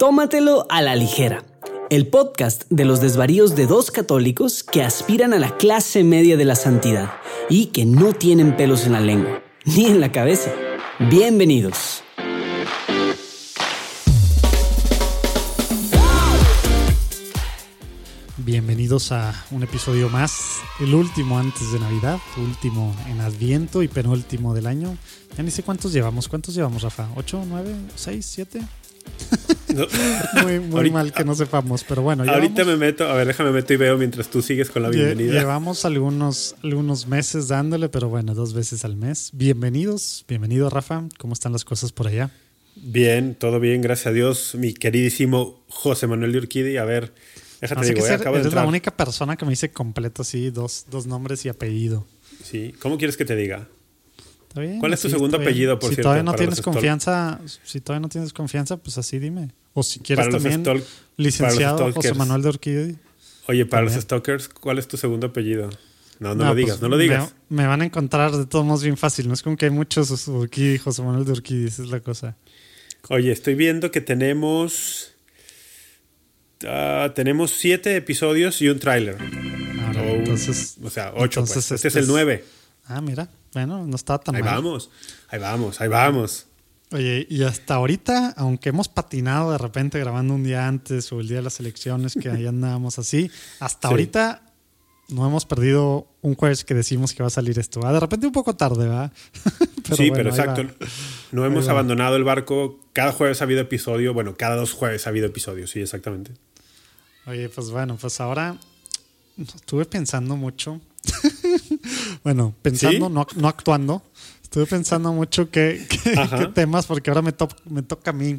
Tómatelo a la ligera, el podcast de los desvaríos de dos católicos que aspiran a la clase media de la santidad y que no tienen pelos en la lengua, ni en la cabeza. Bienvenidos. Bienvenidos a un episodio más, el último antes de Navidad, último en Adviento y penúltimo del año. Ya ni sé cuántos llevamos, ¿cuántos llevamos, Rafa? ¿8, 9, 6, 7? Muy, mal que no sepamos, pero bueno. Ahorita me meto, a ver, déjame meto y veo mientras tú sigues con la bienvenida. Llevamos algunos, algunos meses dándole, pero bueno, dos veces al mes. Bienvenidos, bienvenido Rafa, ¿cómo están las cosas por allá? Bien, todo bien, gracias a Dios, mi queridísimo José Manuel de Urquidi. A ver, déjate eh, eres la única persona que me dice completo así, dos, dos nombres y apellido. Sí, ¿cómo quieres que te diga? ¿Cuál es tu segundo apellido, por si cierto? Todavía no tienes confianza, si todavía no tienes confianza, pues así dime. O si quieres también, licenciado José Manuel de Orquídea. Oye, para los stalkers, ¿cuál es tu segundo apellido? No, no, lo digas, pues, no lo digas. Me, van a encontrar de todos modos bien fácil. No es como que hay muchos Urquidi, José Manuel de Orquídea, esa es la cosa. Oye, estoy viendo que tenemos... Ah, tenemos siete episodios y un tráiler. entonces... O sea, ocho, pues. Este, este es el nueve. Ah, mira. Bueno, no está tan ahí mal. Ahí vamos, ahí vamos, ahí vamos. Oye, y hasta ahorita, aunque hemos patinado de repente grabando un día antes o el día de las elecciones, que ahí andábamos así, hasta ahorita no hemos perdido un jueves que decimos que va a salir esto. De repente un poco tarde, ¿va? sí, pero exacto. No hemos abandonado el barco. Cada jueves ha habido episodio. Bueno, cada dos jueves ha habido episodio, sí, exactamente. Oye, pues bueno, pues ahora estuve pensando mucho bueno, pensando, no, no, actuando. Estuve pensando mucho qué, temas, porque ahora me, me toca a mí.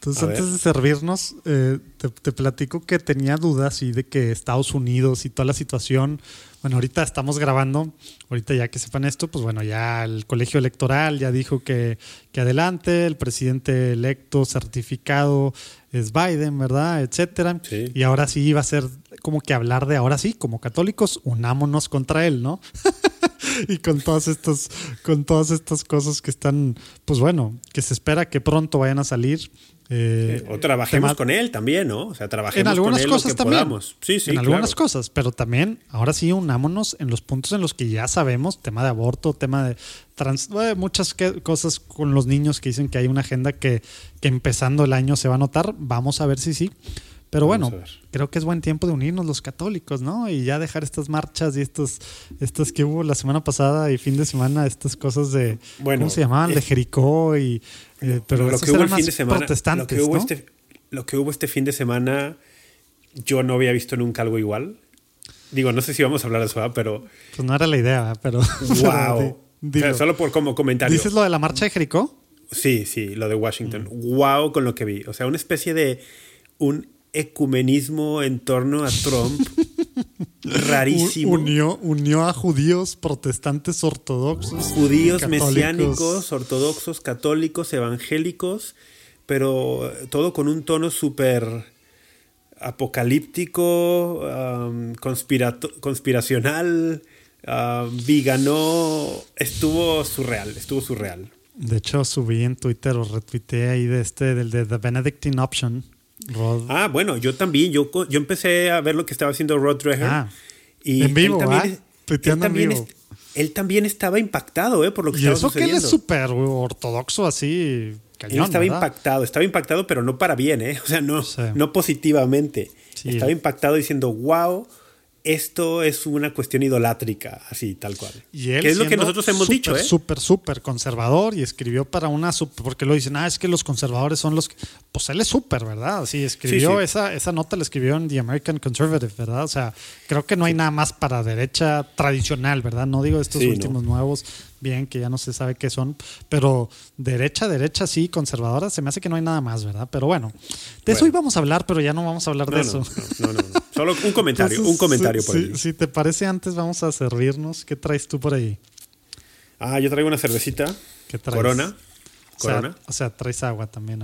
Entonces, antes de servirnos, eh, te, platico que tenía dudas y de que Estados Unidos y toda la situación. Bueno, ahorita estamos grabando, ahorita ya que sepan esto, pues bueno, ya el colegio electoral ya dijo que, que adelante, el presidente electo certificado es Biden, ¿verdad? Etcétera. Y ahora sí iba a ser como que hablar de ahora sí, como católicos, unámonos contra él, ¿no? y con todas estas, con todas estas cosas que están, pues bueno, que se espera que pronto vayan a salir. Eh, o trabajemos con él también, ¿no? O sea, trabajemos en algunas con él cosas también. Podamos. Sí, sí, en algunas cosas, pero también, ahora sí, unámonos en los puntos en los que ya sabemos, tema de aborto, tema de trans, eh, muchas cosas con los niños que dicen que hay una agenda que, que empezando el año se va a notar. Vamos a ver si sí. Pero bueno, creo que es buen tiempo de unirnos los católicos, ¿no? Y ya dejar estas marchas y estos, estas que hubo la semana pasada y fin de semana, estas cosas de, ¿cómo se llamaban? de Jericó y... Eh, pero lo que hubo el fin de semana, lo que hubo este, lo que hubo este fin de semana, yo no había visto nunca algo igual. Digo, no sé si vamos a hablar de eso, pero... Pues no era la idea, pero... ¡Wow! solo por como comentario. ¿Dices lo de la marcha de Jericó? Sí, sí, lo de Washington. ¡Wow! Con lo que vi. O sea, una especie de... un ecumenismo en torno a Trump rarísimo. Unió, unió a judíos, protestantes ortodoxos. Judíos mesiánicos, ortodoxos, católicos, evangélicos, pero todo con un tono súper apocalíptico, conspiracional, vigano. Estuvo surreal, estuvo surreal. De hecho, subí en Twitter o retuiteé ahí de este, del de The Benedictine Option Ah, bueno, yo también. Yo, yo empecé a ver lo que estaba haciendo Rod Dreher. Ah, y en vivo, él también, estaba impactado ¿eh? por lo que estaba eso que él es súper ortodoxo así. él estaba impactado, estaba impactado, pero no para bien, ¿eh? O sea, no, no positivamente. Estaba impactado diciendo, wow, esto es una cuestión idolátrica, así, tal cual. Y él que es lo que nosotros hemos dicho, ¿eh? Súper, súper conservador y escribió para una. Porque lo dicen, ah, es que los conservadores son los. Que, pues él es súper, ¿verdad? Sí, escribió Esa, esa nota, la escribió en The American Conservative, ¿verdad? O sea, creo que no hay nada más para derecha tradicional, ¿verdad? No digo estos últimos nuevos, bien, que ya no se sabe qué son, pero derecha, derecha, sí, conservadora, se me hace que no hay nada más, ¿verdad? Pero bueno, de eso íbamos a hablar, pero ya no vamos a hablar de eso. No, no, no, Solo un comentario, un comentario por ahí. Si te parece, antes vamos a servirnos. ¿Qué traes tú por ahí? Ah, yo traigo una cervecita. ¿Qué traes? Corona. Corona. O sea, traes agua también.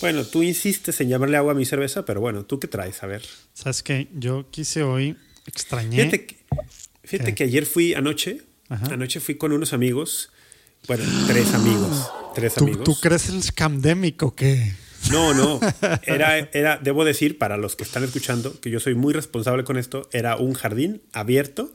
Bueno, tú insistes en llamarle agua a mi cerveza, pero bueno, ¿tú qué traes? A ver. ¿Sabes qué? Yo quise hoy, extrañé. Fíjate que, fíjate que ayer fui anoche Anoche fui con unos amigos. Bueno, tres amigos. Tres ¿Tú, amigos. ¿Tú crees el scamdemic o qué? No, no. Era, era, debo decir, para los que están escuchando, que yo soy muy responsable con esto, era un jardín abierto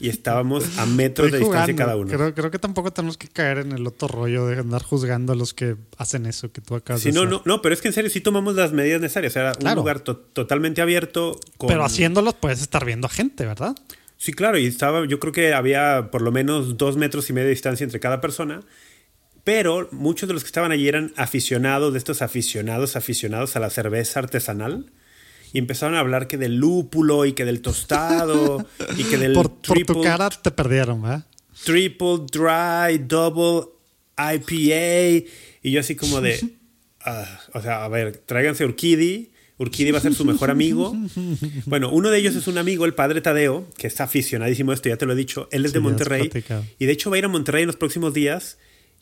y estábamos a metros de distancia cada uno. Creo, creo, que tampoco tenemos que caer en el otro rollo de andar juzgando a los que hacen eso que tú acabas sí, no, no, no, pero es que en serio sí tomamos las medidas necesarias. Era un lugar totalmente abierto. Pero haciéndolos puedes estar viendo a gente, ¿verdad? Sí, claro, y estaba, yo creo que había por lo menos dos metros y medio de distancia entre cada persona, pero muchos de los que estaban allí eran aficionados, de estos aficionados, aficionados a la cerveza artesanal, y empezaron a hablar que del lúpulo y que del tostado y que del por, triple, por tu cara te perdieron, ¿verdad? Triple dry, double IPA, y yo así como de, ah, o sea, a ver, tráiganse Urquidi Urquidi va a ser su mejor amigo. Bueno, uno de ellos es un amigo, el padre Tadeo, que está aficionadísimo a esto, ya te lo he dicho. Él es de Monterrey. Y de hecho va a ir a Monterrey en los próximos días.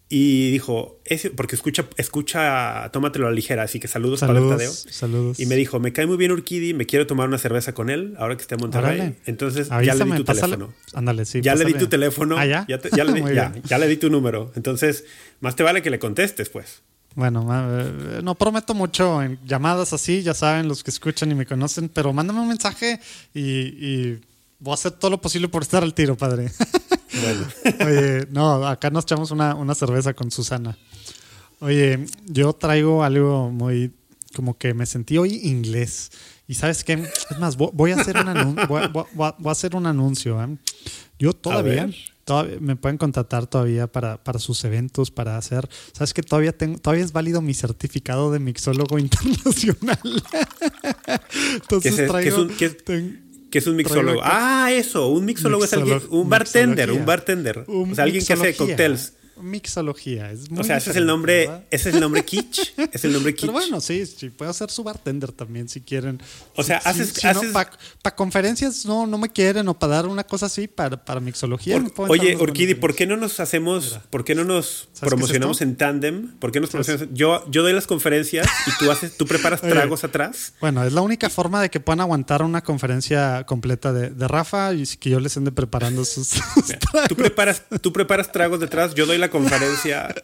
Y dijo, porque escucha, escucha, tómatelo a la ligera, así que saludos, Padre Tadeo. Saludos. Y me dijo, me cae muy bien Urquidi, me quiero tomar una cerveza con él, ahora que esté en Monterrey. Entonces ya le di tu teléfono. Ándale, sí. Ya le di tu teléfono. ¿Ah, ya? Ya, le di tu número. Entonces, más te vale que le contestes, pues. Bueno, eh, no prometo mucho en llamadas así, ya saben los que escuchan y me conocen, pero mándame un mensaje y, voy a hacer todo lo posible por estar al tiro, padre. Bueno. Oye, no, acá nos echamos una, una, cerveza con Susana. Oye, yo traigo algo muy, como que me sentí hoy inglés. Y sabes qué, es más, voy a hacer un, anuncio, voy, a hacer un anuncio. ¿eh? Yo todavía me pueden contratar todavía para, para sus eventos, para hacer. ¿Sabes que todavía tengo, todavía es válido mi certificado de mixólogo internacional? Entonces ¿Qué es, un, ¿qué, es un mixólogo? ah, eso, un mixólogo es alguien, un bartender, un bartender. o sea, alguien que hace cócteles mixología. Es o sea, ese es el nombre, ese es el nombre kitsch. Es el nombre kitsch. Pero bueno, sí, sí, puedo ser su bartender también si quieren. O sea, haces. para conferencias no, no me quieren o para dar una cosa así, para, para mixología. oye, Urquidi, ¿por qué no nos hacemos, por qué no nos promocionamos en tándem? ¿Por qué nos promocionamos? Yo, yo doy las conferencias y tú haces, tú preparas tragos atrás. Bueno, es la única forma de que puedan aguantar una conferencia completa de, de Rafa y que yo les ande preparando sus, tragos. Tú preparas, tú preparas tragos detrás, yo doy la conferencia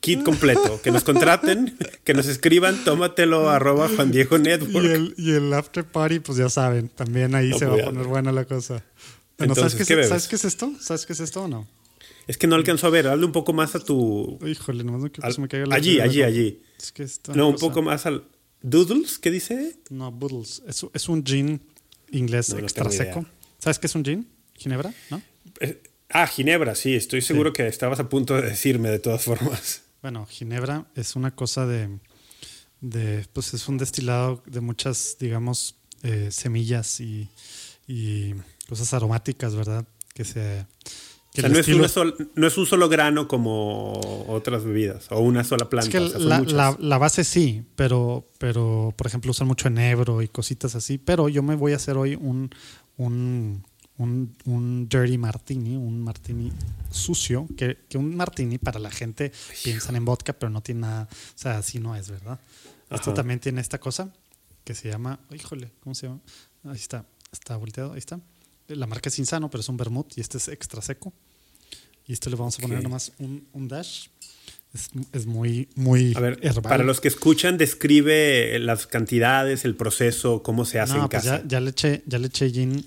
kit completo. Que nos contraten, que nos escriban, tómatelo arroba Juan Diego Network. Y el, after party, pues ya saben, también ahí se va a poner buena la cosa. ¿sabes, qué, ¿sabes qué es esto? ¿Sabes qué es esto o no? Es que no alcanzó a ver, dale un poco más a tu. Híjole, no quiero que se me caiga la Allí, allí, allí. Es que no, un poco más al. ¿Doodles? ¿Qué dice? No, Boodles. Es, es un gin inglés extra seco. ¿Sabes qué es un gin? ¿Ginebra? ¿No? Eh, Ah, Ginebra, sí, estoy seguro que estabas a punto de decirme de todas formas. Bueno, Ginebra es una cosa de, de pues es un destilado de muchas, digamos, eh, semillas y, cosas aromáticas, ¿verdad? Que se... o sea, no, es un solo grano como otras bebidas, o una sola planta. Es que la, base sí, pero, pero por ejemplo usan mucho enebro y cositas así, pero yo me voy a hacer hoy un, un un, dirty martini, un martini sucio, que, un martini para la gente piensan en vodka, pero no tiene nada, o sea, así no es, ¿verdad? Esto también tiene esta cosa que se llama, híjole, ¿cómo se llama? Ahí está, está volteado, ahí está. La marca es Insano, pero es un vermouth y este es extra seco. Y esto le vamos a poner nomás un, un dash. Es, muy, muy a ver, Para los que escuchan, describe las cantidades, el proceso, cómo se hace en pues casa. Ya, ya, le eché, ya le eché gin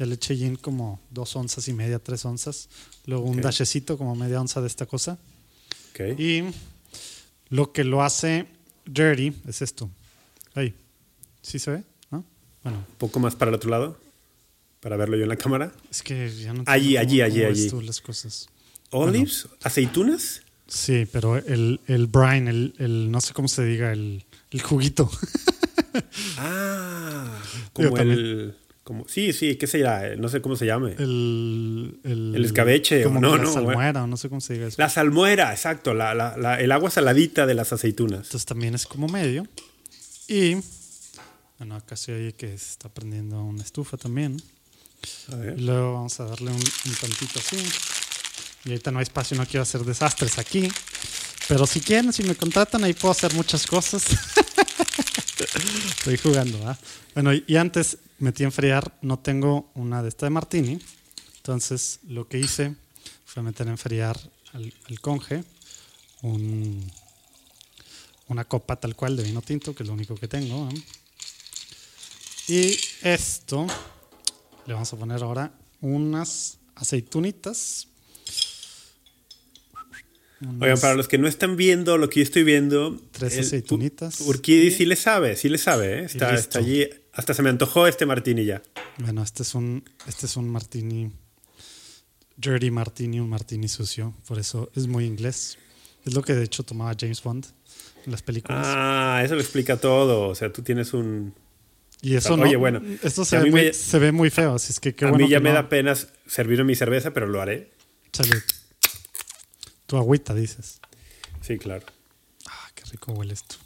ya le eché gin como dos onzas y media, tres onzas. Luego un dashecito como media onza de esta cosa. Y lo que lo hace dirty es esto. Ahí. ¿Sí se ve? ¿No? Bueno. Un poco más para el otro lado. Para verlo yo en la cámara. Es que ya no Allí, allí, allí, allí. las cosas. ¿Olives? ¿Aceitunas? Sí, pero el, el brine, el, el, no sé cómo se diga, el, el juguito. ah, como el sí, sí, ¿qué será? No sé cómo se llame. El, el, escabeche. Como no, la salmuera, no sé cómo se diga eso. La salmuera, exacto, la, la, el agua saladita de las aceitunas. Entonces también es como medio. Y, bueno, acá se oye que se está prendiendo una estufa también. A ver. Y luego vamos a darle un, un tantito así. Y ahorita no hay espacio, no quiero hacer desastres aquí. Pero si quieren, si me contratan, ahí puedo hacer muchas cosas. Estoy jugando, ¿ah? Bueno, y antes metí a enfriar, no tengo una de esta de martini, entonces lo que hice fue meter a enfriar al, conge un, una copa tal cual de vino tinto, que es lo único que tengo. Y esto, le vamos a poner ahora unas aceitunitas. Oigan, para los que no están viendo lo que yo estoy viendo. Tres aceitunitas. Urquidi sí le sabe, sí le sabe. ¿eh? Está, está, allí. Hasta se me antojó este martini ya. Bueno, este es un, este es un martini. Dirty martini, un martini sucio. Por eso es muy inglés. Es lo que de hecho tomaba James Bond en las películas. Ah, eso lo explica todo. O sea, tú tienes un. Y eso no. Oye, bueno. Esto se, ve, muy, se ve muy feo. Así es que qué a mí ya me da pena servir mi cerveza, pero lo haré. Salud. Tu agüita, dices. Sí, claro. Ah, qué rico huele esto.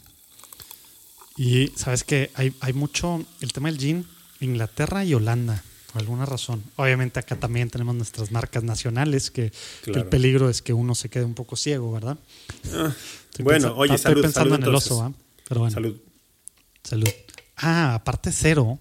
Y sabes que hay, hay mucho. El tema del gin, Inglaterra y Holanda, por alguna razón. Obviamente acá también tenemos nuestras marcas nacionales, que, el peligro es que uno se quede un poco ciego, ¿verdad? Ah, bueno, oye, estoy pensando en el oso, ¿ah? Pero bueno. Salud. Salud. Ah, aparte cero.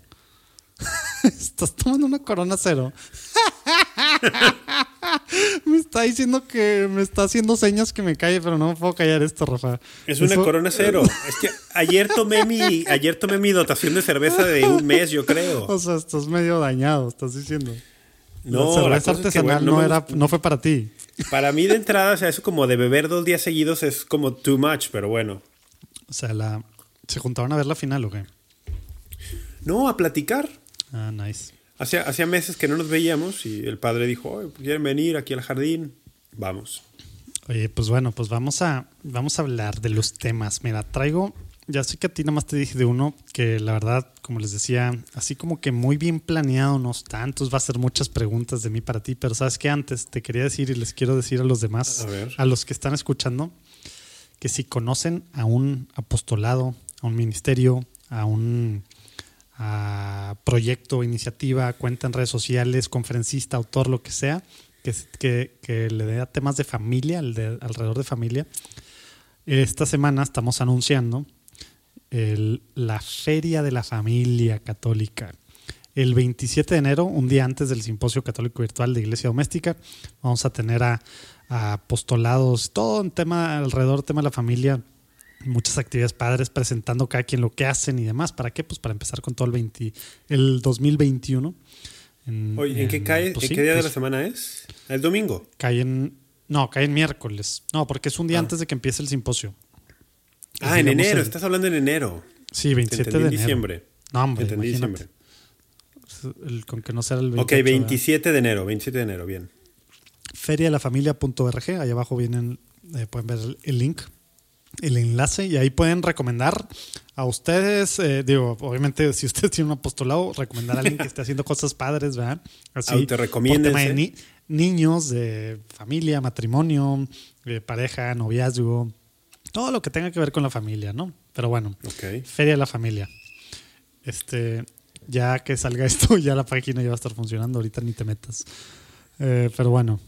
Estás tomando una corona cero. me está diciendo que me está haciendo señas que me calle, pero no me puedo callar esto, Rafa. Es una corona cero. es que ayer tomé mi ayer tomé mi dotación de cerveza de un mes, yo creo. O sea, estás medio dañado, estás diciendo. No, la cerveza artesanal no, era, no fue para ti. Para mí de entrada, o sea, eso como de beber dos días seguidos es como too much, pero bueno. O sea, la, ¿se juntaban a ver la final o qué? No, a platicar. Ah, nice. Hacía, hacía meses que no nos veíamos y el padre dijo, ¿quieren venir aquí al jardín? Vamos. Oye, pues bueno, pues vamos a, vamos a hablar de los temas. Mira, traigo, ya sé que a ti nada más te dije de uno que la verdad, como les decía, así como que muy bien planeado, no tantos, va a ser muchas preguntas de mí para ti, pero sabes que antes te quería decir y les quiero decir a los demás, a, a los que están escuchando, que si conocen a un apostolado, a un ministerio, a un proyecto, iniciativa, cuenta en redes sociales, conferencista, autor, lo que sea, que, le dé a temas de familia, alrededor de familia. Esta semana estamos anunciando la Feria de la Familia Católica. El 27 de enero, un día antes del Simposio Católico Virtual de Iglesia Doméstica, vamos a tener a, apostolados, todo un tema alrededor tema de la familia muchas actividades padres presentando cada quien lo que hacen y demás. ¿Para qué? Pues para empezar con todo el, 20, el 2021. En, Oye, ¿en, qué cae? Pues ¿En qué día de la pues semana es? ¿El domingo? Cae en. No, cae en miércoles. No, porque es un día ah. antes de que empiece el simposio. Ah, en enero, estás hablando en enero. Sí, 27 de enero. diciembre. No, hombre, Entendí diciembre. El, con que no sea el 28, Ok, 27 de enero, 27 de enero, bien. Ferialafamilia.org, ahí abajo vienen, eh, pueden ver el link el enlace y ahí pueden recomendar a ustedes, eh, digo, obviamente si ustedes tienen un apostolado, recomendar a alguien que esté haciendo cosas padres, ¿verdad? Así, te recomiendo de niños, de familia, matrimonio, de pareja, noviazgo, todo lo que tenga que ver con la familia, ¿no? Pero bueno, Feria de la Familia. Este, ya que salga esto, ya la página ya va a estar funcionando, ahorita ni te metas. Eh, pero bueno.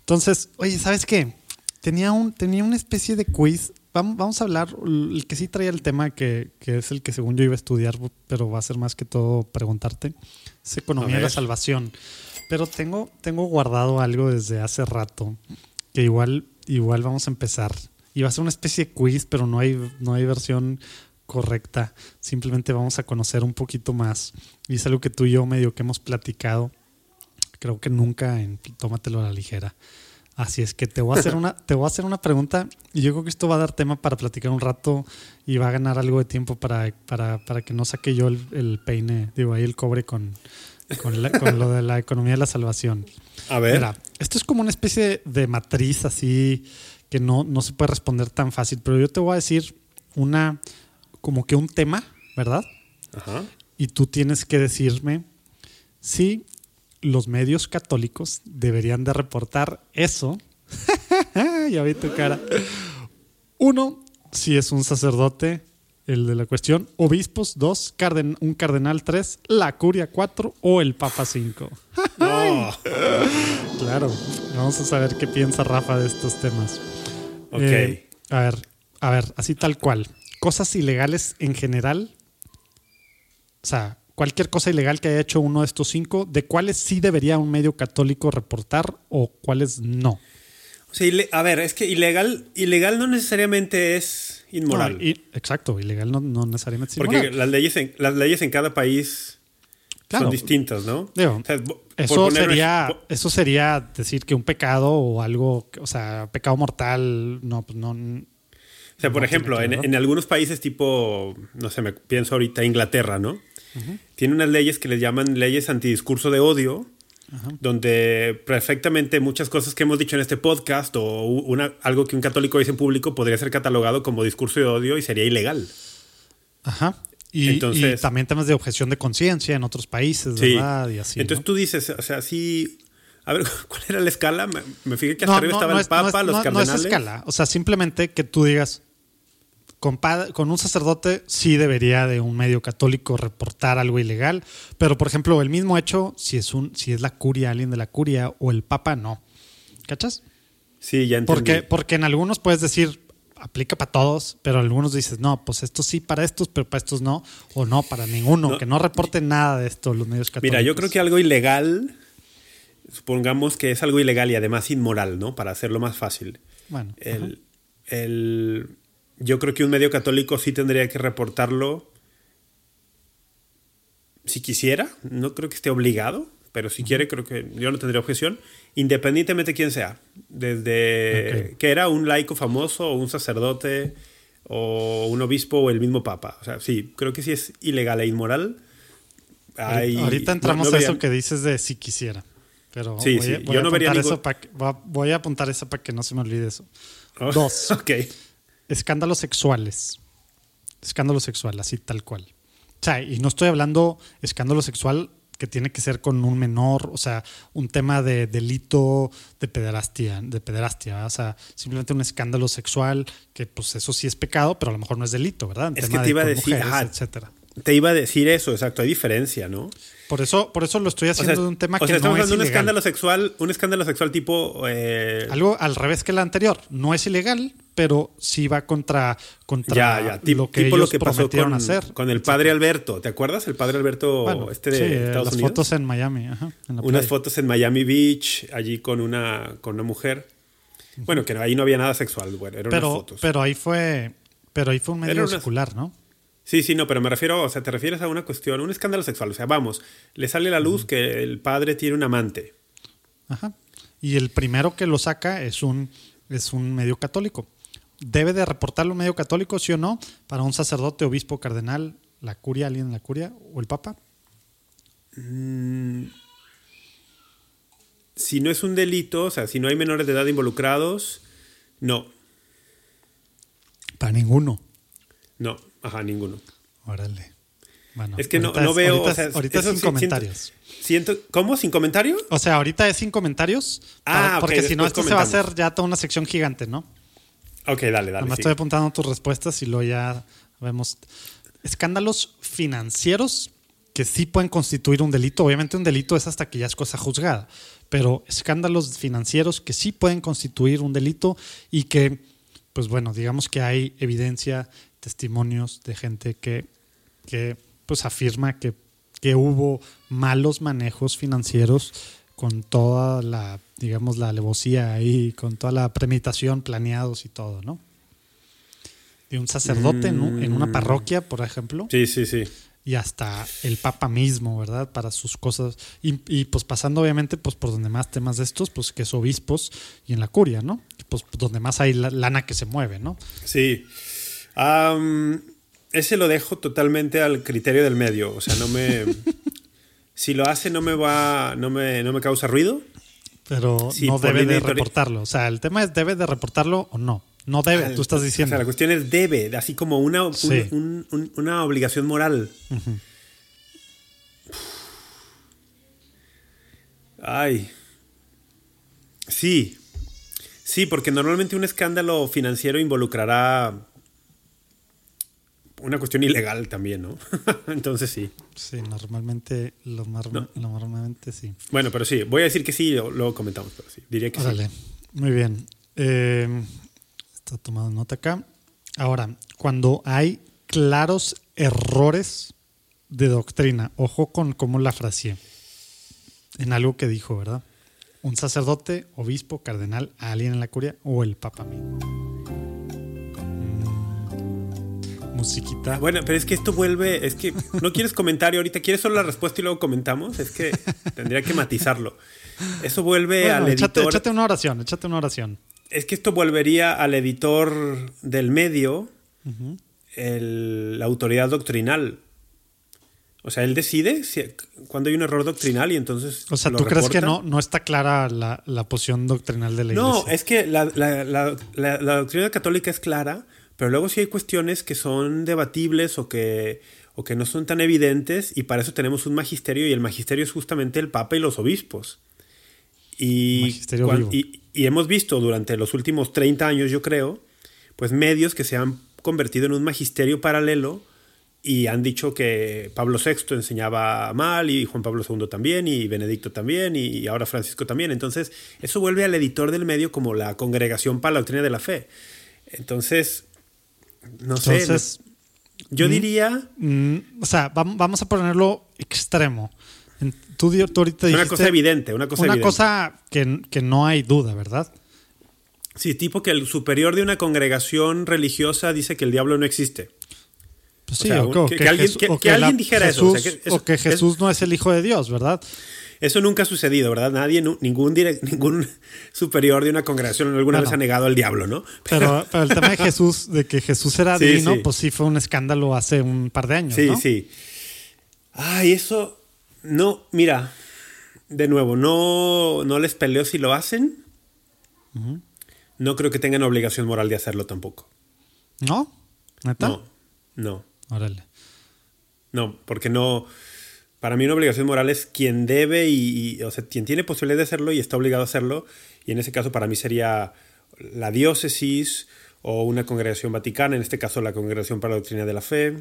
Entonces, oye, ¿sabes qué? Tenía, un, tenía una especie de quiz Vamos, a hablar, el que sí traía el tema, que, es el que según yo iba a estudiar, pero va a ser más que todo preguntarte, es economía de la salvación. Pero tengo, tengo guardado algo desde hace rato, que igual, igual vamos a empezar. Y va a ser una especie de quiz, pero no hay, no hay versión correcta. Simplemente vamos a conocer un poquito más. Y es algo que tú y yo medio que hemos platicado. Creo que nunca en Tómatelo a la ligera. Así es que te voy a hacer una, te voy a hacer una pregunta y yo creo que esto va a dar tema para platicar un rato y va a ganar algo de tiempo para, para, para que no saque yo el, peine, digo ahí el cobre con, con, lo de la economía de la salvación. A ver. Mira, esto es como una especie de matriz así que no, no se puede responder tan fácil, pero yo te voy a decir una, como que un tema, ¿verdad? Ajá. Y tú tienes que decirme si los medios católicos deberían de reportar eso. ya vi tu cara. Uno, si es un sacerdote, el de la cuestión. Obispos, dos. un cardenal, tres. La curia, cuatro. O el papa, cinco. claro. Vamos a saber qué piensa Rafa de estos temas. Ok. Eh, a ver, a ver, así tal cual. Cosas ilegales en general. O sea, cualquier cosa ilegal que haya hecho uno de estos cinco, ¿de cuáles sí debería un medio católico reportar o cuáles no? a ver, es que ilegal, ilegal no necesariamente es inmoral. exacto, ilegal no, no necesariamente Porque las leyes, en, las leyes en cada país son distintas, ¿no? eso, sería, eso sería decir que un pecado o algo, o sea, pecado mortal, no, pues no. O sea, por ejemplo, en, algunos países tipo, no sé, me pienso ahorita Inglaterra, ¿no? Tiene unas leyes que les llaman leyes antidiscurso de odio, donde perfectamente muchas cosas que hemos dicho en este podcast o una, algo que un católico dice en público podría ser catalogado como discurso de odio y sería ilegal. Ajá. Y, también temas de objeción de conciencia en otros países, ¿verdad? Y así, Entonces tú dices, o sea, sí. A ver, ¿cuál era la escala? Me, fijé que hasta arriba estaba el Papa, los cardenales. No es escala. O sea, simplemente que tú digas, con, con, un sacerdote sí debería de un medio católico reportar algo ilegal, pero por ejemplo, el mismo hecho, si es, un, si es la curia, alguien de la curia o el papa, no. ¿Cachas? Sí, ya entendí. Porque, porque en algunos puedes decir, aplica para todos, pero algunos dices, no, pues esto sí para estos, pero para estos no, o no, para ninguno, que no reporten nada de esto los medios católicos. Mira, yo creo que algo ilegal, supongamos que es algo ilegal y además inmoral, ¿no? Para hacerlo más fácil. Bueno. El, el, yo creo que un medio católico sí tendría que reportarlo si quisiera, no creo que esté obligado, pero si quiere creo que yo no tendría objeción, independientemente de quién sea, desde que era un laico famoso o un sacerdote o un obispo o el mismo papa. O sea, sí, creo que sí es ilegal e inmoral. Ahorita entramos a eso que dices de si quisiera. Pero sí, voy, sí. yo no vería eso voy a apuntar eso para que no se me olvide eso. Oh, Dos. ok. Escándalos sexuales. Escándalo sexual, así tal cual. O sea, y no estoy hablando escándalo sexual que tiene que ser con un menor, o sea, un tema de delito de pederastia, de pederastia, o sea, simplemente un escándalo sexual, que pues eso sí es pecado, pero a lo mejor no es delito, ¿verdad? es que te iba a decir, etcétera. Te iba a decir eso, exacto, hay diferencia, ¿no? Por eso, por eso lo estoy haciendo de un tema o sea, estamos hablando de un escándalo sexual, un escándalo sexual tipo eh, algo al revés que el anterior. No es ilegal, pero sí va contra, contra ya, ya. lo que tipo lo que pasó con, hacer. Con el padre Alberto, ¿te acuerdas? El padre Alberto este de sí, Estados las fotos en Miami, ajá, Unas fotos en Miami Beach, allí con una, con una mujer. Bueno, que ahí no había nada sexual, bueno, eran pero, unas fotos. Pero ahí fue, pero ahí fue un medio secular, ¿no? Sí, sí, no, pero me refiero, o sea, te refieres a una cuestión, un escándalo sexual. O sea, vamos, le sale a la luz que el padre tiene un amante. Ajá. Y el primero que lo saca es un, es un medio católico. ¿Debe de reportarlo un medio católico, sí o no? Para un sacerdote, obispo, cardenal, la curia, alguien en la curia o el papa. Mm, si no es un delito, o sea, si no hay menores de edad involucrados, no. Para ninguno. No, ajá, ninguno. Órale. Bueno, es que no, no, veo. Ahorita, o sea, ahorita es sin comentarios. Siento, ¿Cómo? ¿Sin comentarios? O sea, ahorita es sin comentarios. Ah, Porque si no, esto se va a hacer ya toda una sección gigante, ¿no? Ok, dale, dale. Me estoy apuntando tus respuestas y luego ya vemos. Escándalos financieros que sí pueden constituir un delito. Obviamente, un delito es hasta que ya es cosa juzgada. Pero escándalos financieros que sí pueden constituir un delito y que, pues bueno, digamos que hay evidencia testimonios de gente que, que pues afirma que, que hubo malos manejos financieros con toda la, digamos, la alevosía ahí, con toda la premeditación, planeados y todo, ¿no? De un sacerdote en una mm. parroquia, por ejemplo. Sí, sí, sí. Y hasta el Papa mismo, ¿verdad? Para sus cosas. Y, pues pasando obviamente pues por donde más temas de estos, pues que es obispos y en la curia, ¿no? Pues donde más hay lana que se mueve, ¿no? Sí ese lo dejo totalmente al criterio del medio. O sea, no me. si lo hace, no me va. No me, no me causa ruido. Pero no debe de reportarlo. O sea, el tema es: ¿debe de reportarlo o no? No debe, tú estás diciendo. O sea, la cuestión es debe, así como una, una obligación moral. Ay. Sí. Sí, porque normalmente un escándalo financiero involucrará una cuestión ilegal también, ¿no? Entonces sí. Sí, normalmente, lo normalmente sí. Bueno, pero sí, voy a decir que sí, luego comentamos, pero sí, diría que sí. Muy bien. Eh, está tomando nota acá. Ahora, cuando hay claros errores de doctrina, ojo con cómo la fraseé, en algo que dijo, ¿verdad? Un sacerdote, obispo, cardenal, alguien en la curia o el papa mismo. Musiquita. Bueno, pero es que esto vuelve, es que no quieres comentario ahorita, quieres solo la respuesta y luego comentamos, es que tendría que matizarlo. Eso vuelve al editor. Échate una oración, échate una oración. Es que esto volvería al editor del medio, la autoridad doctrinal. O sea, él decide cuando hay un error doctrinal y entonces. O sea, ¿tú crees que no, no está clara la, posición doctrinal de la iglesia? No, es que la, doctrina católica es clara, pero luego sí hay cuestiones que son debatibles o que, o que no son tan evidentes, y para eso tenemos un magisterio, y el magisterio es justamente el Papa y los obispos. Y, y, y hemos visto durante los últimos 30 años, yo creo, pues medios que se han convertido en un magisterio paralelo y han dicho que Pablo VI enseñaba mal y Juan Pablo II también y Benedicto también y ahora Francisco también. Entonces, eso vuelve al editor del medio como la congregación para la doctrina de la fe. Entonces, no sé. yo mm, diría... Mm, o sea, vamos a ponerlo extremo. Tú, ahorita Una cosa evidente, una cosa Una cosa que, que no hay duda, ¿verdad? Sí, tipo que el superior de una congregación religiosa dice que el diablo no existe. Pues sí, o, que, alguien, dijera eso, o que Jesús no es el Hijo de Dios, ¿verdad? Eso nunca ha sucedido, ¿verdad? Nadie, ningún, ningún superior de una congregación alguna vez ha negado al diablo, ¿no? Pero, el tema de Jesús, de que Jesús era divino, pues sí fue un escándalo hace un par de años. Sí, sí. Ay, eso. No, mira, de nuevo, no, no les peleo si lo hacen. No creo que tengan obligación moral de hacerlo tampoco. ¿No? ¿Neta? No, no. Órale. No, porque no. Para mí, una obligación moral es quien debe y, O sea, quien tiene posibilidad de hacerlo y está obligado a hacerlo. Y en ese caso, para mí sería la diócesis o una congregación vaticana, en este caso, la Congregación para la Doctrina de la Fe.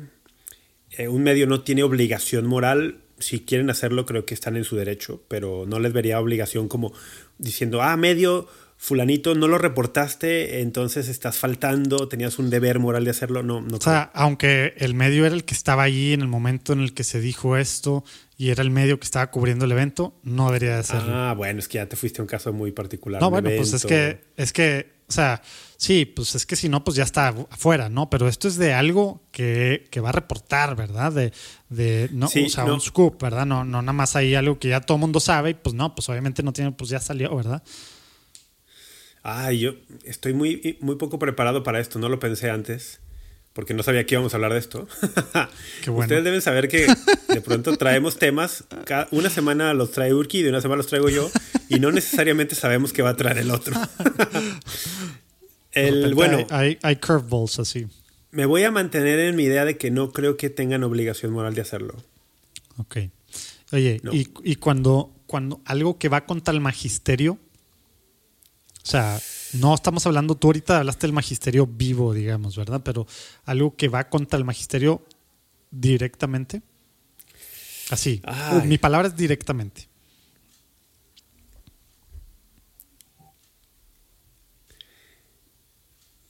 Eh, un medio no tiene obligación moral. Si quieren hacerlo, creo que están en su derecho, pero no les vería obligación como diciendo, ah, medio fulanito, no lo reportaste, entonces estás faltando, tenías un deber moral de hacerlo, no, no. O sea, aunque el medio era el que estaba allí en el momento en el que se dijo esto y era el medio que estaba cubriendo el evento, no debería de hacerlo. Ah, bueno, es que ya te fuiste a un caso muy particular. No, bueno, pues es que, es que, o sea, sí, pues es que si no, pues ya está afuera, ¿no? Pero esto es de algo que, va a reportar, ¿verdad? De, de no, o sea, un scoop, ¿verdad? No, no nada más hay algo que ya todo el mundo sabe y pues no, pues obviamente no tiene, pues ya salió, ¿verdad? Ah, yo estoy muy, muy poco preparado para esto, no lo pensé antes, porque no sabía que íbamos a hablar de esto. Ustedes deben saber que de pronto traemos temas, una semana los trae Urki y de una semana los traigo yo, y no necesariamente sabemos qué va a traer el otro. el, bueno, hay, hay curveballs así. Me voy a mantener en mi idea de que no creo que tengan obligación moral de hacerlo. Ok. Oye, y, y cuando, cuando algo que va contra el magisterio, o sea, no estamos hablando, tú ahorita hablaste del magisterio vivo, digamos, ¿verdad? Pero algo que va contra el magisterio directamente. Así. mi palabra es directamente.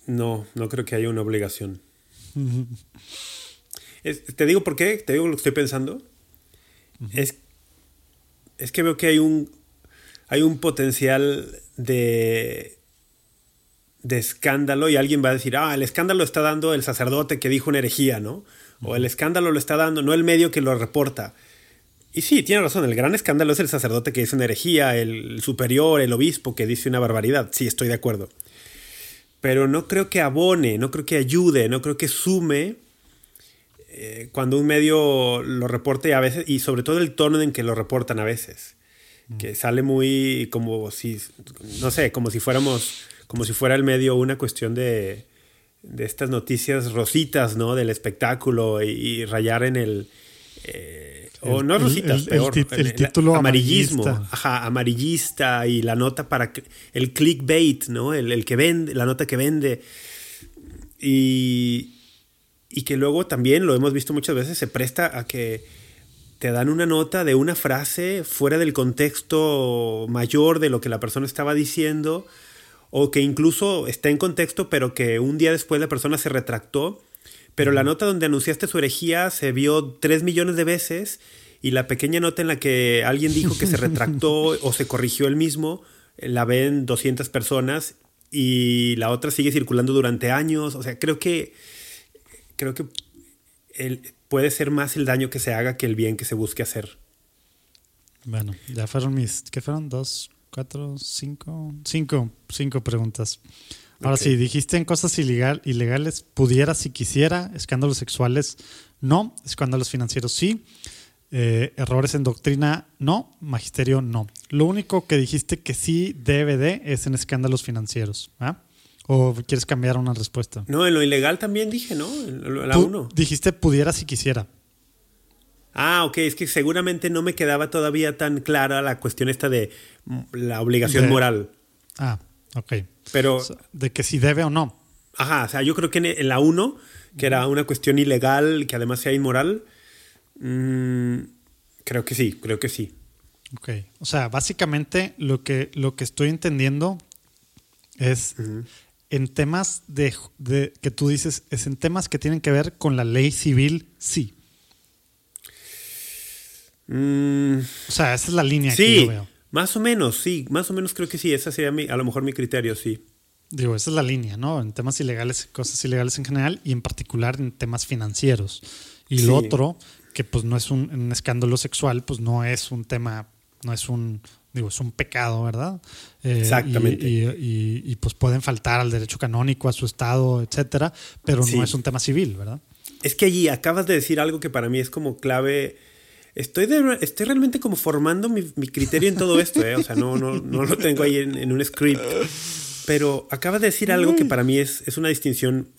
No, no creo que haya una obligación. te digo por qué, te digo lo que estoy pensando. es, es que veo que hay un, hay un potencial de, de escándalo y alguien va a decir, ah, el escándalo está dando el sacerdote que dijo una herejía, ¿no? O el escándalo lo está dando, no el medio que lo reporta. Y sí, tiene razón, el gran escándalo es el sacerdote que dice una herejía, el superior, el obispo que dice una barbaridad. Sí, estoy de acuerdo. Pero no creo que abone, no creo que ayude, no creo que sume eh, cuando un medio lo reporte a veces, y sobre todo el tono en que lo reportan a veces que sale muy como si, no sé, como si fuéramos, como si fuera el medio una cuestión de, de estas noticias rositas, ¿no? Del espectáculo y, rayar en el... Eh, o no rositas, peor. El, título amarillismo. Ajá, amarillista y la nota para... El clickbait, ¿no? El, el que vende, la nota que vende. Y, y que luego también, lo hemos visto muchas veces, se presta a que te dan una nota de una frase fuera del contexto mayor de lo que la persona estaba diciendo, o que incluso está en contexto, pero que un día después la persona se retractó, pero la nota donde anunciaste su herejía se vio tres millones de veces, y la pequeña nota en la que alguien dijo que se retractó o se corrigió él mismo, la ven 200 personas, y la otra sigue circulando durante años, o sea, creo que creo que el, puede ser más el daño que se haga que el bien que se busque hacer. Bueno, ya fueron mis, ¿qué fueron? Dos, cuatro, cinco, cinco, cinco preguntas. Ahora sí, dijiste en cosas ilegal, ilegales, pudiera si quisiera, escándalos sexuales, no, escándalos financieros sí, eh, errores en doctrina, no, magisterio, no. Lo único que dijiste que sí debe de es en escándalos financieros. ¿ah? ¿O quieres cambiar una respuesta? No, en lo ilegal también dije, ¿no? La uno. Dijiste pudiera si quisiera. Ah, ok, es que seguramente no me quedaba todavía tan clara la cuestión esta de la obligación moral. Ah, ok. Pero... de que si debe o no. Ajá, o sea, yo creo que en la 1, que era una cuestión ilegal, que además sea inmoral, mm, creo que sí, creo que sí. Ok, o sea, básicamente lo que, lo que estoy entendiendo es en temas de, que tú dices, es en temas que tienen que ver con la ley civil, sí. Mm. o sea, esa es la línea que yo veo. Más o menos, sí, más o menos creo que sí, esa sería mi, a lo mejor mi criterio, sí. Digo, esa es la línea, ¿no? En temas ilegales, cosas ilegales en general y en particular en temas financieros. Y lo otro, que pues no es un, un escándalo sexual, pues no es un tema, no es un, digo, es un pecado, ¿verdad? Eh, Exactamente. Y, pues pueden faltar al derecho canónico, a su estado, etcétera, pero no es un tema civil, ¿verdad? Es que allí acabas de decir algo que para mí es como clave. Estoy, estoy realmente como formando mi, criterio en todo esto, ¿eh? O sea, no, no, no lo tengo ahí en, un script. Pero acabas de decir algo que para mí es, es una distinción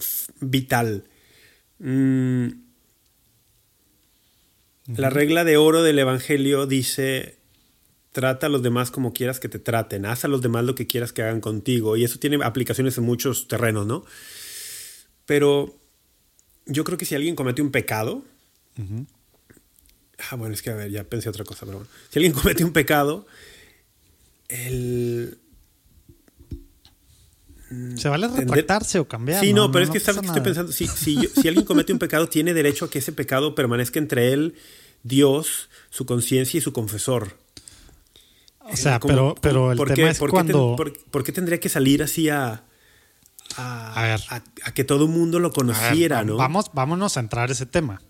vital. Mm. La regla de oro del Evangelio dice trata a los demás como quieras que te traten, haz a los demás lo que quieras que hagan contigo. Y eso tiene aplicaciones en muchos terrenos, ¿no? Pero yo creo que si alguien comete un pecado, ah, bueno, es que a ver, ya pensé otra cosa, pero bueno, si alguien comete un pecado, el... Se vale retractarse o cambiar. Sí, no, pero es que sabes que estoy pensando, si, si, si alguien comete un pecado, tiene derecho a que ese pecado permanezca entre él, Dios, su conciencia y su confesor. O sea, pero, pero el tema es cuando... por, qué tendría que salir así a... A, a, que todo el mundo lo conociera, ¿no? Vamos, vámonos a entrar a ese tema.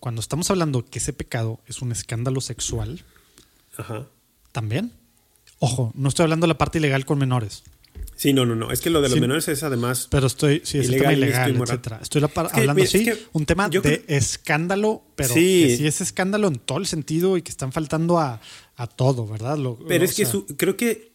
Cuando estamos hablando que ese pecado es un escándalo sexual, Ajá. también. Ojo, no estoy hablando de la parte ilegal con menores. Sí, no, no, no. Es que lo de los menores es además. Pero estoy, sí, es ilegal, ilegal etcétera. Estoy hablando, sí, un tema de escándalo, pero que sí es escándalo en todo el sentido y que están faltando a, a todo, ¿verdad? Pero es que creo que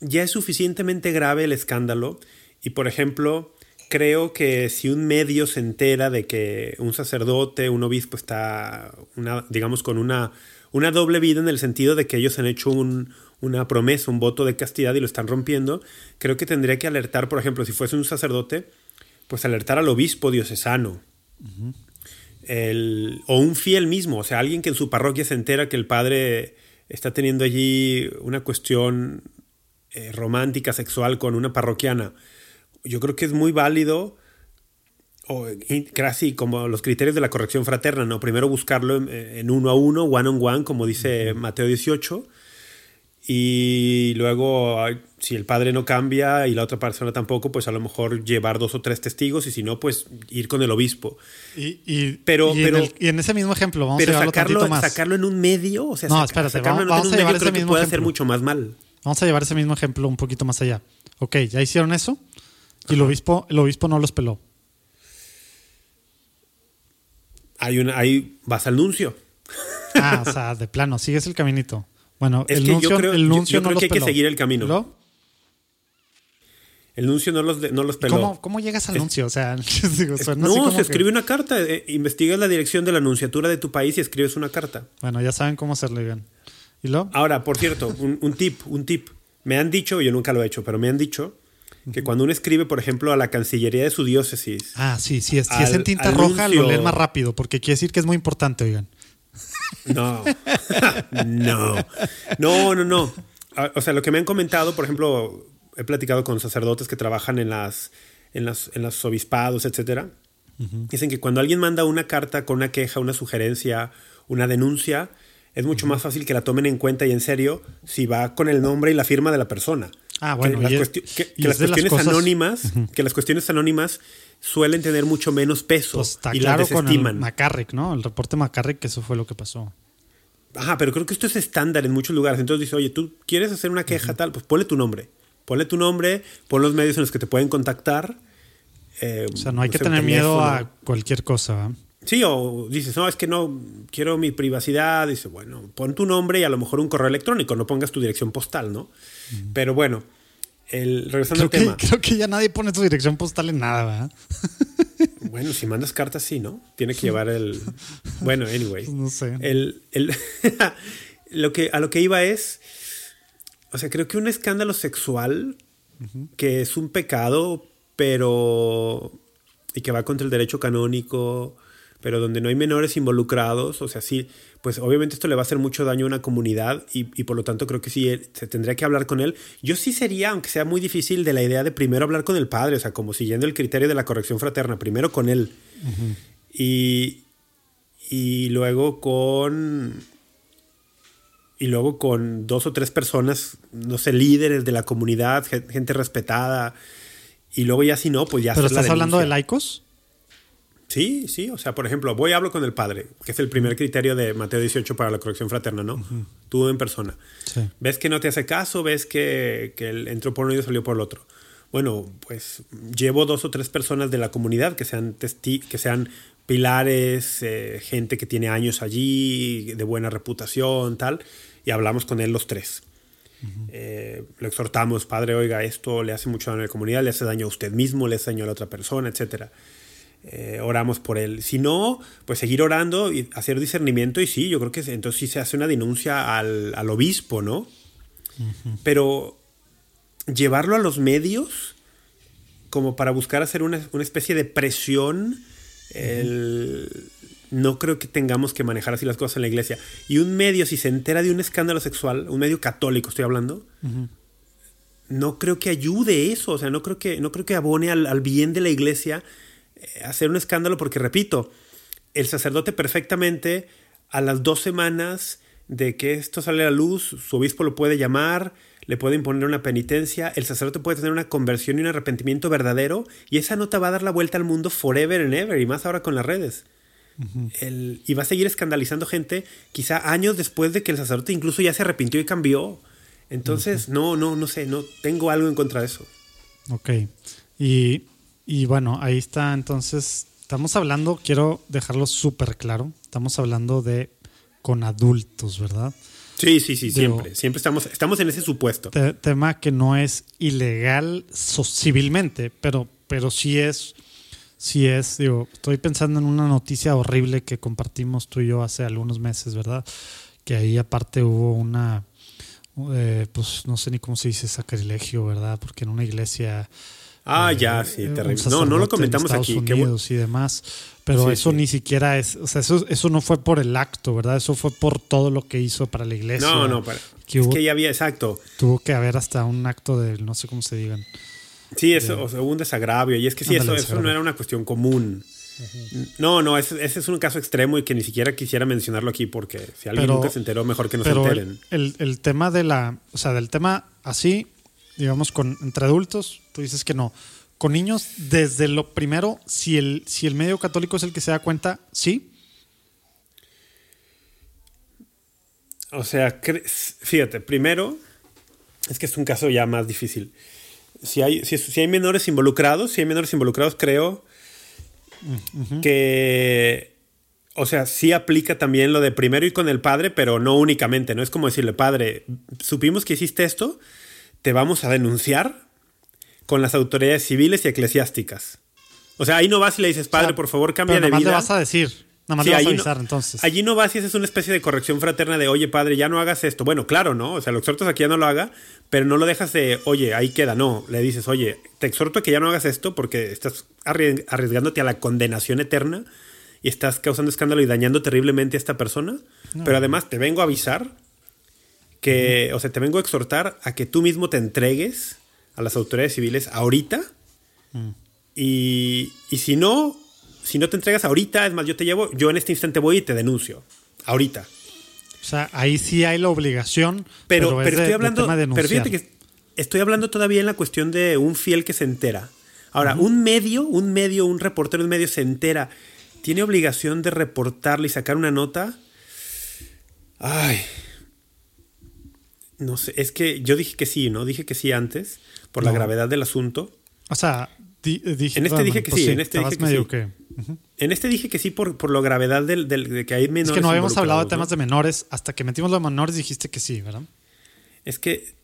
ya es suficientemente grave el escándalo y, por ejemplo, creo que si un medio se entera de que un sacerdote, un obispo está, una, digamos, con una, una doble vida en el sentido de que ellos han hecho un, una promesa, un voto de castidad y lo están rompiendo, creo que tendría que alertar, por ejemplo, si fuese un sacerdote, pues alertar al obispo diocesano. o un fiel mismo, o sea, alguien que en su parroquia se entera que el padre está teniendo allí una cuestión eh, romántica, sexual con una parroquiana. Yo creo que es muy válido, o casi como los criterios de la corrección fraterna, ¿no? Primero buscarlo en, uno a uno, one on one, como dice Mateo 18, y luego si el padre no cambia y la otra persona tampoco, pues a lo mejor llevar dos o tres testigos y si no, pues ir con el obispo. Y, pero, pero, y en ese mismo ejemplo, vamos a sacarlo, más. sacarlo en un medio, o sea, no, espérate, vamos, vamos a llevar ese mismo puede hacer mucho más mal. Vamos a llevar ese mismo ejemplo un poquito más allá. Ok, ya hicieron eso y el obispo, el obispo no los peló. Hay una, ahí vas al nuncio. Ah, o sea, de plano, sigues el caminito. Bueno, el nuncio, el nuncio no que hay que seguir el camino. El nuncio no los, no los peló. ¿Cómo, ¿Cómo, llegas al nuncio? O sea, no, se escribe una carta. Eh, investigas la dirección de la anunciatura de tu país y escribes una carta. Bueno, ya saben cómo hacerle bien. ¿Y lo? Ahora, por cierto, un, tip, un tip. Me han dicho, yo nunca lo he hecho, pero me han dicho que cuando uno escribe, por ejemplo, a la Cancillería de su diócesis. Ah, sí, sí. Es, si es en tinta roja, lo leen más rápido, porque quiere decir que es muy importante, oigan. No, no, no, no, no. O sea, lo que me han comentado, por ejemplo, he platicado con sacerdotes que trabajan en las, en las, en los obispados, etcétera. Dicen que cuando alguien manda una carta con una queja, una sugerencia, una denuncia, es mucho más fácil que la tomen en cuenta y en serio si va con el nombre y la firma de la persona. Ah, bueno, que las, cuestiones anónimas, que las cuestiones anónimas suelen tener mucho menos peso pues está y claro con el McCarrick, ¿no? El reporte McCarrick, que eso fue lo que pasó. Ajá, pero creo que esto es estándar en muchos lugares. Entonces dice, oye, tú quieres hacer una queja tal, pues ponle tu nombre. Ponle tu nombre, pon los medios en los que te pueden contactar. Eh, o sea, no hay que tener miedo a cualquier cosa. Sí, o dices, no, es que no quiero mi privacidad. Dice, bueno, pon tu nombre y a lo mejor un correo electrónico, no pongas tu dirección postal, ¿no? Pero bueno, el, regresando creo al que, Creo que ya nadie pone tu dirección postal en nada, ¿verdad? Bueno, si mandas cartas, sí, ¿no? Tiene que llevar el. Bueno, anyway. No sé. El, lo que, a lo que iba es. O sea, creo que un escándalo sexual, que es un pecado, pero. y que va contra el derecho canónico, pero donde no hay menores involucrados, o sea, sí, pues obviamente esto le va a hacer mucho daño a una comunidad y, por lo tanto creo que sí eh, se tendría que hablar con él. Yo sí sería, aunque sea muy difícil, de la idea de primero hablar con el padre, o sea, como siguiendo el criterio de la corrección fraterna, primero con él y, y luego con... Y luego con dos o tres personas, no sé, líderes de la comunidad, gente respetada. Y luego ya si no, pues ya... ¿Pero estás hablando de laicos? Sí, sí, o sea, por ejemplo, voy y hablo con el padre, que es el primer criterio de Mateo 18 para la corrección fraterna, ¿no? Tú en persona. Ves que no te hace caso, ves que, que él entró por uno y salió por el otro. Bueno, pues llevo dos o tres personas de la comunidad que sean, que sean pilares, eh, gente que tiene años allí, de buena reputación, tal, y hablamos con él los tres. Eh, lo exhortamos, padre, oiga, esto le hace mucho daño a la comunidad, le hace daño a usted mismo, le hace daño a la otra persona, etcétera. Eh, oramos por él. Si no, pues seguir orando y hacer discernimiento y sí, yo creo que entonces sí se hace una denuncia al, obispo, ¿no? Pero llevarlo a los medios como para buscar hacer una, especie de presión, no creo que tengamos que manejar así las cosas en la iglesia. Y un medio, si se entera de un escándalo sexual, un medio católico estoy hablando, no creo que ayude eso, o sea, no creo que, no creo que abone al, al bien de la iglesia hacer un escándalo porque, repito, el sacerdote perfectamente a las dos semanas de que esto sale a la luz, su obispo lo puede llamar, le puede imponer una penitencia, el sacerdote puede tener una conversión y un arrepentimiento verdadero y esa nota va a dar la vuelta al mundo forever and ever y más ahora con las redes. y va a seguir escandalizando gente quizá años después de que el sacerdote incluso ya se arrepintió y cambió. Entonces, no, no, no sé, no tengo algo en contra de eso. Ok. Y y bueno, ahí está. Entonces, estamos hablando, quiero dejarlo súper claro, estamos hablando de con adultos, ¿verdad? Sí, sí, sí, siempre. Siempre estamos, estamos en ese supuesto. tema que no es ilegal civilmente, pero, pero sí es, sí es, digo, estoy pensando en una noticia horrible que compartimos tú y yo hace algunos meses, ¿verdad? Que ahí aparte hubo una, eh, pues no sé ni cómo se dice sacrilegio, ¿verdad? Porque en una iglesia Ah, ya, sí, eh, terrible. No, no lo comentamos en Estados Unidos y demás. Pero eso ni siquiera es, o sea, eso, eso no fue por el acto, ¿verdad? Eso fue por todo lo que hizo para la iglesia. No, no, para, es que ya había, exacto. Tuvo que haber hasta un acto de, no sé cómo se digan. Sí, eso, o sea, un desagravio. Y es que sí, eso, eso no era una cuestión común. No, no, ese, ese, es un caso extremo y que ni siquiera quisiera mencionarlo aquí porque si alguien nunca se enteró, mejor que no se enteren. El, el, tema de la, o sea, del tema así, digamos, con, entre adultos, tú dices que no. Con niños, desde lo primero, si el, si el medio católico es el que se da cuenta, sí. O sea, fíjate, primero, es que es un caso ya más difícil. Si hay, si, hay menores involucrados, si hay menores involucrados, creo que, o sea, sí aplica también lo de primero ir con el padre, pero no únicamente, no es como decirle, padre, supimos que hiciste esto, te vamos a denunciar con las autoridades civiles y eclesiásticas. O sea, ahí no vas y le dices, padre, por favor, cambia de vida. le vas a decir. Nada más le vas a avisar, entonces. Allí no vas y haces una especie de corrección fraterna de, oye, padre, ya no hagas esto. Bueno, claro, ¿no? O sea, lo exhortas a que ya no lo haga, pero no lo dejas de, oye, ahí queda. No, le dices, oye, te exhorto a que ya no hagas esto porque estás arriesgándote a la condenación eterna y estás causando escándalo y dañando terriblemente a esta persona. Pero además te vengo a avisar que, o sea, te vengo a exhortar a que tú mismo te entregues a las autoridades civiles ahorita. Mm. Y, y, si no, si no te entregas ahorita, es más, yo te llevo, yo en este instante voy y te denuncio. Ahorita. O sea, ahí sí hay la obligación. Pero, pero, estoy hablando. pero fíjate que. estoy hablando todavía en la cuestión de un fiel que se entera. Ahora, un medio, un medio, un reportero, un medio se entera, tiene obligación de reportarle y sacar una nota. Ay. No sé, es que yo dije que sí, ¿no? Dije que sí antes, por la gravedad del asunto. O sea, dije, en este dije que sí, en este dije que sí. En este dije que sí por, por la gravedad del, de que hay menores. Es que no habíamos hablado de temas de menores, hasta que metimos los menores dijiste que sí, ¿verdad? Es que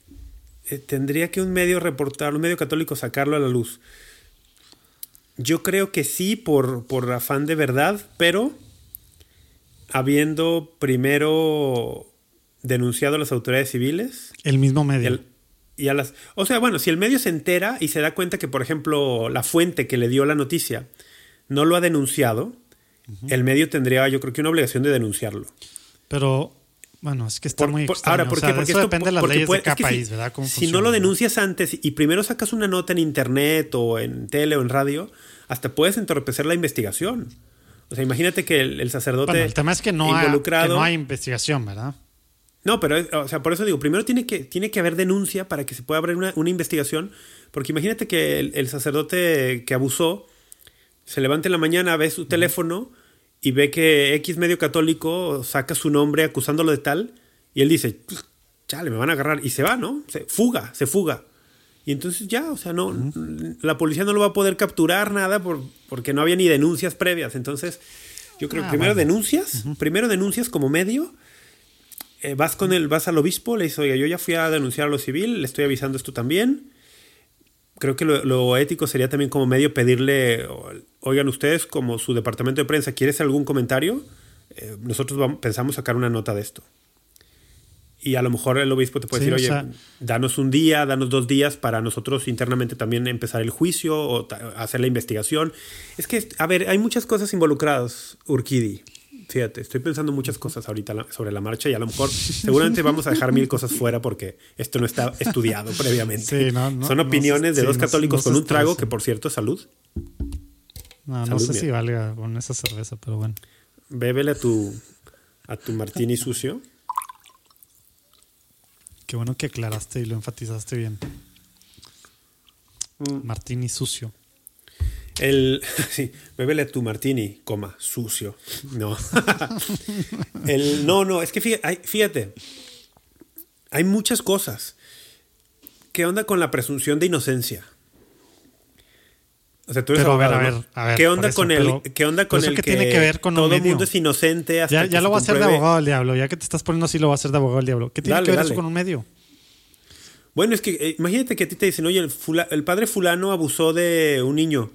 eh, tendría que un medio reportar, un medio católico sacarlo a la luz. Yo creo que sí, por, por afán de verdad, pero habiendo primero denunciado a las autoridades civiles. El mismo medio. Y a las, o sea, bueno, si el medio se entera y se da cuenta que, por ejemplo, la fuente que le dio la noticia no lo ha denunciado, el medio tendría, yo creo que una obligación de denunciarlo. Pero bueno, es que está muy Ahora, porque eso depende de las leyes de cada país, ¿verdad? si no lo denuncias antes y primero sacas una nota en internet o en tele o en radio, hasta puedes entorpecer la investigación. O sea, imagínate que el, sacerdote bueno, el tema es que no, involucrado, hay, no hay investigación, ¿verdad? No, pero, o sea, por eso digo, primero tiene que, tiene que haber denuncia para que se pueda abrir una, investigación, porque imagínate que el, sacerdote que abusó se levanta en la mañana, ve su teléfono y ve que X medio católico saca su nombre acusándolo de tal y él dice, chale, me van a agarrar y se va, ¿no? Se fuga, se fuga. Y entonces ya, o sea, no, la policía no lo va a poder capturar nada por, porque no había ni denuncias previas. Entonces, yo creo que ah, primero denuncias, primero denuncias como medio, eh, vas con el, vas al obispo, le dices, oiga, yo ya fui a denunciar a lo civil, le estoy avisando esto también. Creo que lo, ético sería también como medio pedirle, oigan ustedes, como su departamento de prensa, ¿quieres algún comentario? Eh, nosotros vamos, pensamos sacar una nota de esto. Y a lo mejor el obispo te puede decir, oye, danos un día, danos dos días para nosotros internamente también empezar el juicio o hacer la investigación. Es que, a ver, hay muchas cosas involucradas, Urquidi. Fíjate, estoy pensando muchas cosas ahorita sobre la marcha y a lo mejor seguramente vamos a dejar mil cosas fuera porque esto no está estudiado previamente. Son opiniones de dos católicos con un trago que, por cierto, salud. No, no sé si valga con esa cerveza, pero bueno. Bébele a tu, a tu martini sucio. Qué bueno que aclaraste y lo enfatizaste bien. Mm. Martini sucio. El, sí, bébele tu martini, coma, sucio. No. El, no, no, es que fíjate, fíjate, hay muchas cosas. ¿Qué onda con la presunción de inocencia? O sea, tú eres pero, abogado, a ver, a ver, ¿Qué onda con el, ¿qué onda con el que, tiene que ver con todo el mundo es inocente hasta Ya, ya lo va a hacer de abogado del diablo. Ya que te estás poniendo así, lo va a hacer de abogado del diablo. ¿Qué tiene que ver eso con un medio? Bueno, es que eh, imagínate que a ti te dicen, oye, el, el, padre fulano abusó de un niño.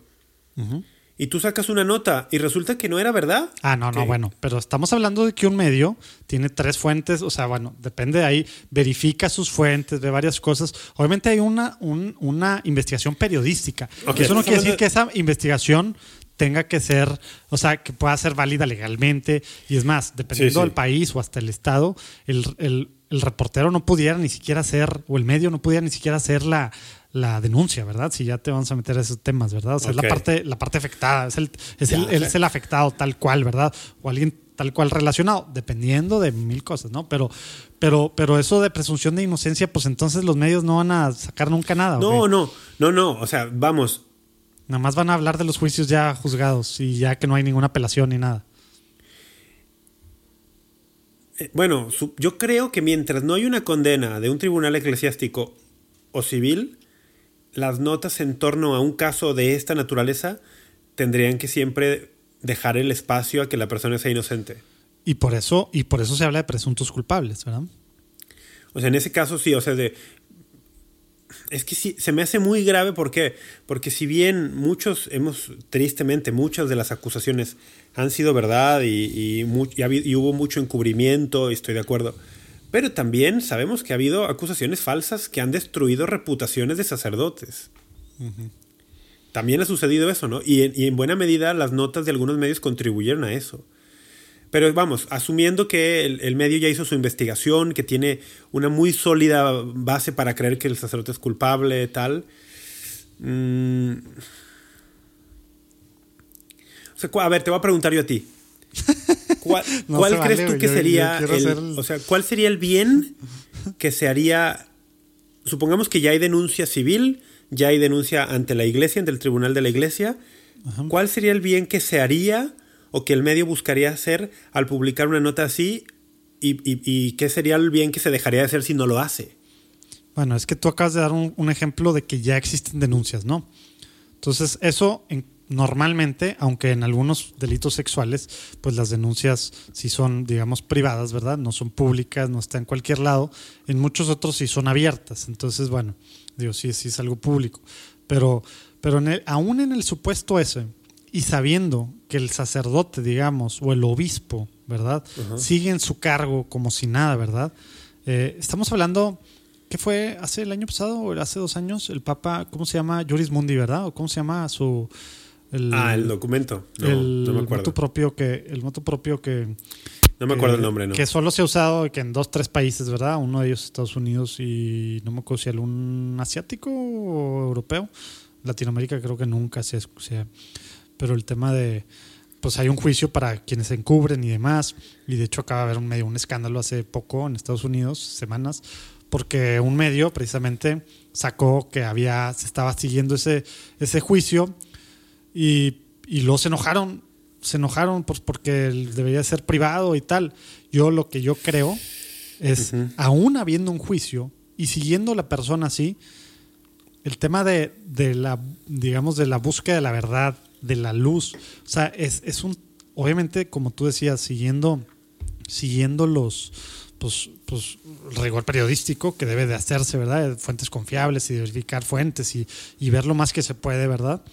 Y tú sacas una nota y resulta que no era verdad. Ah, no, no, bueno, pero estamos hablando de que un medio tiene tres fuentes, o sea, bueno, depende de ahí, verifica sus fuentes, ve varias cosas. Obviamente hay una, una investigación periodística. Eso no quiere decir que esa investigación tenga que ser, o sea, que pueda ser válida legalmente. Y es más, dependiendo del país o hasta el estado, el, el, el, reportero no pudiera ni siquiera hacer, o el medio no pudiera ni siquiera hacer la, la denuncia, ¿verdad? Si ya te vamos a meter a esos temas, ¿verdad? O sea, es la parte, la parte afectada, es el, es, el, es el afectado tal cual, ¿verdad? O alguien tal cual relacionado, dependiendo de mil cosas, ¿no? Pero, pero, pero eso de presunción de inocencia, pues entonces los medios no van a sacar nunca nada. No, no, no, no. O sea, vamos. Nada más van a hablar de los juicios ya juzgados y ya que no hay ninguna apelación ni nada. Eh, bueno, yo creo que mientras no hay una condena de un tribunal eclesiástico o civil, las notas en torno a un caso de esta naturaleza tendrían que siempre dejar el espacio a que la persona sea inocente. Y por eso, y por eso se habla de presuntos culpables, ¿verdad? O sea, en ese caso sí, o sea, de. Es que sí, se me hace muy grave, ¿por qué? Porque si bien muchos hemos, tristemente, muchas de las acusaciones han sido verdad y, y hubo mucho encubrimiento, y estoy de acuerdo pero también sabemos que ha habido acusaciones falsas que han destruido reputaciones de sacerdotes. También ha sucedido eso, ¿no? Y en, buena medida las notas de algunos medios contribuyeron a eso. Pero vamos, asumiendo que el, medio ya hizo su investigación, que tiene una muy sólida base para creer que el sacerdote es culpable, tal. Mm, a ver, te voy a preguntar yo a ti. ¿Cuál, crees tú que sería el, o sea, cuál sería el bien que se haría supongamos que ya hay denuncia civil, ya hay denuncia ante la iglesia, ante el tribunal de la iglesia. ¿Cuál sería el bien que se haría o que el medio buscaría hacer al publicar una nota así? ¿Y, qué sería el bien que se dejaría de hacer si no lo hace? Bueno, es que tú acabas de dar un, un ejemplo de que ya existen denuncias, ¿no? Entonces, eso en, normalmente, aunque en algunos delitos sexuales, pues las denuncias sí son, digamos, privadas, ¿verdad? No son públicas, no están en cualquier lado. En muchos otros sí son abiertas. Entonces, bueno, digo, sí, sí es algo público. Pero, pero aún en el supuesto ese, y sabiendo que el sacerdote, digamos, o el obispo, ¿verdad? Sigue en su cargo como si nada, ¿verdad? Eh, estamos hablando ¿Qué fue hace el año pasado o hace dos años? El Papa, ¿cómo se llama? Juris Mundi, ¿verdad? ¿O cómo se llama su, ah, el documento. No, el, no me acuerdo. Moto propio que, el moto propio que. No me acuerdo el nombre, ¿no? Que solo se ha usado que en dos, tres países, ¿verdad? Uno de ellos Estados Unidos y no me acuerdo si algún asiático o europeo. Latinoamérica creo que nunca se sea. Pero el tema de. Pues hay un juicio para quienes se encubren y demás. Y de hecho acaba de haber un medio, un escándalo hace poco en Estados Unidos, semanas, porque un medio precisamente sacó que había, se estaba siguiendo ese, ese juicio y, y luego se enojaron, se enojaron pues porque debería ser privado y tal. Yo lo que yo creo es, aún habiendo un juicio y siguiendo la persona así, el tema de, de, la, digamos, de la búsqueda de la verdad, de la luz, o sea, es, es un, obviamente, como tú decías, siguiendo, siguiendo los, pues, pues rigor periodístico que debe de hacerse, ¿verdad? Fuentes confiables y verificar fuentes y, y ver lo más que se puede, ¿verdad?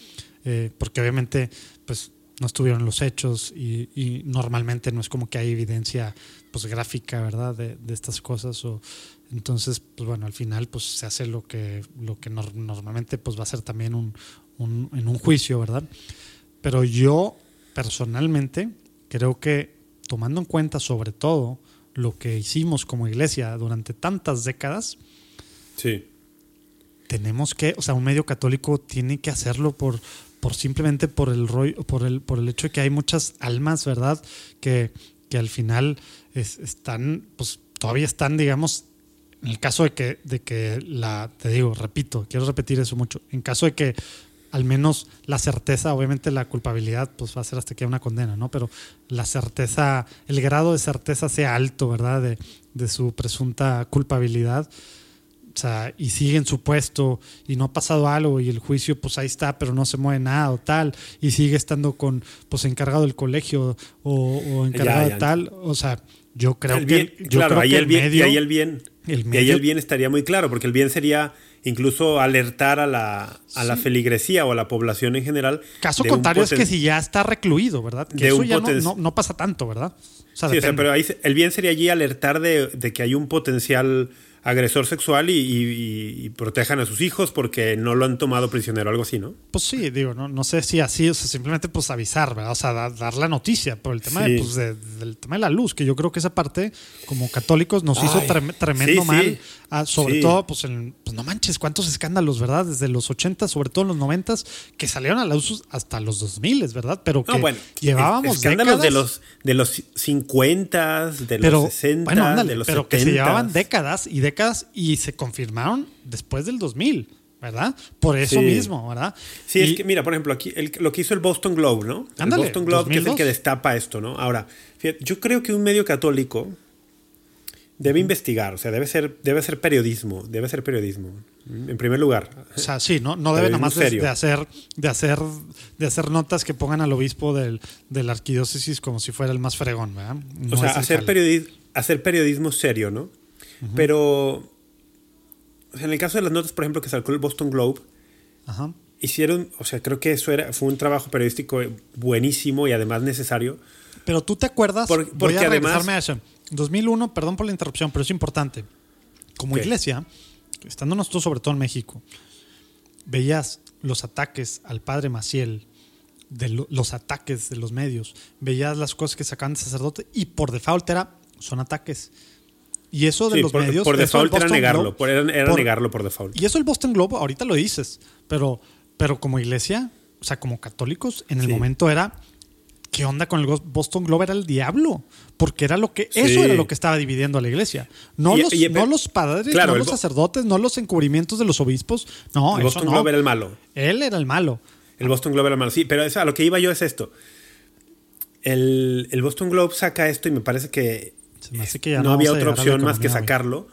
Eh, porque obviamente pues no estuvieron los hechos y, normalmente no es como que hay evidencia pues gráfica, ¿verdad? De, estas cosas o entonces pues bueno al final pues se hace lo que lo que normalmente pues va a ser también un, en un juicio, ¿verdad? Pero yo personalmente creo que tomando en cuenta sobre todo lo que hicimos como iglesia durante tantas décadas, sí. tenemos que, o sea, un medio católico tiene que hacerlo por, por simplemente por el rollo, por el, por el hecho de que hay muchas almas, ¿verdad? Que, que al final están, pues todavía están, digamos, en el caso de que, de que la, te digo, repito, quiero repetir eso mucho, en caso de que al menos la certeza, obviamente la culpabilidad, pues va a ser hasta que haya una condena, ¿no? Pero la certeza, el grado de certeza sea alto, ¿verdad? De, de su presunta culpabilidad o sea, y sigue en su puesto y no ha pasado algo y el juicio pues ahí está, pero no se mueve nada o tal, y sigue estando con pues encargado del colegio o, encargado de tal, o sea, yo creo que yo claro, ahí el bien, y ahí el bien, y ahí el bien estaría muy claro, porque el bien sería incluso alertar a la, a la feligresía o a la población en general. Caso contrario es que si ya está recluido, ¿verdad? Que eso ya no, no, pasa tanto, ¿verdad? sí, o sea, pero ahí, el bien sería allí alertar de, de que hay un potencial agresor sexual y, protejan a sus hijos porque no lo han tomado prisionero, algo así, ¿no? Pues sí, digo, no, no sé si así, o sea, simplemente pues avisar, ¿verdad? O sea, dar, la noticia por el tema, de, pues, del tema de la luz, que yo creo que esa parte, como católicos, nos hizo tremendo mal, ah, sobre todo, pues, pues, no manches, cuántos escándalos, ¿verdad? Desde los 80, sobre todo en los 90, que salieron a la luz hasta los 2000, ¿verdad? Pero que bueno, llevábamos escándalos de los de los 50, de los 60, de los pero que se llevaban décadas y décadas y se confirmaron después del 2000. ¿verdad? Por eso mismo, ¿verdad? Sí, es que mira, por ejemplo, aquí lo que hizo el Boston Globe, ¿no? el Boston Globe, que es el que destapa esto, ¿no? Ahora, yo creo que un medio católico debe investigar, o sea, debe ser, debe ser periodismo, debe ser periodismo, en primer lugar. O sea, sí, no, no debe nada más de, hacer, de, hacer, de hacer notas que pongan al obispo del, de la arquidiócesis como si fuera el más fregón, ¿verdad? o sea, hacer, hacer periodismo serio, ¿no? Pero en el caso de las notas, por ejemplo, que sacó el Boston Globe, hicieron, o sea, creo que eso era, fue un trabajo periodístico buenísimo y además necesario. Pero tú te acuerdas, porque voy a además... A eso. 2001, perdón por la interrupción, pero es importante. Como iglesia, estando nosotros sobre todo en México, veías los ataques al padre Maciel, de los ataques de los medios, veías las cosas que sacaban de sacerdote y por default era, son ataques. Y eso de los por, medios. Por default era negarlo. era, negarlo por default. Y eso el Boston Globe, ahorita lo dices. Pero, pero como iglesia, o sea, como católicos, en el momento era ¿qué onda con el Boston Globe? Era el diablo. Porque era lo que, eso era lo que estaba dividiendo a la iglesia. No, los, no los padres, no los sacerdotes, no los encubrimientos de los obispos. No, el Boston Globe era el malo. Él era el malo. El Boston Globe era el malo. Sí, pero a lo que iba yo es esto. El, Boston Globe saca esto y me parece que, no, había otra opción más que sacarlo.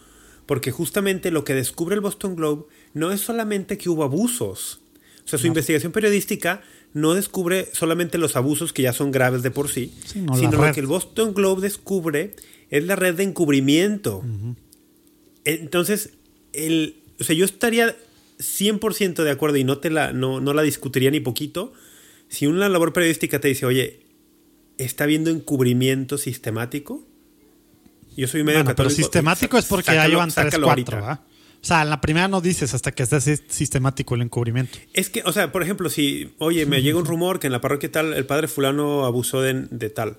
Porque justamente lo que descubre el Boston Globe no es solamente que hubo abusos. O sea, su investigación periodística no descubre solamente los abusos que ya son graves de por sí, sino lo que el Boston Globe descubre es la red de encubrimiento. Entonces, el, o sea, yo estaría 100% de acuerdo y no, te la, no, no la discutiría ni poquito si una labor periodística te dice, oye, ¿está habiendo encubrimiento sistemático? Yo soy medio católico. Pero sistemático es porque ya llevan tres, cuatro, o sea, en la primera no dices hasta que esté sistemático el encubrimiento. Es que, o sea, por ejemplo, si, oye, me llega un rumor que en la parroquia tal el padre fulano abusó de, tal.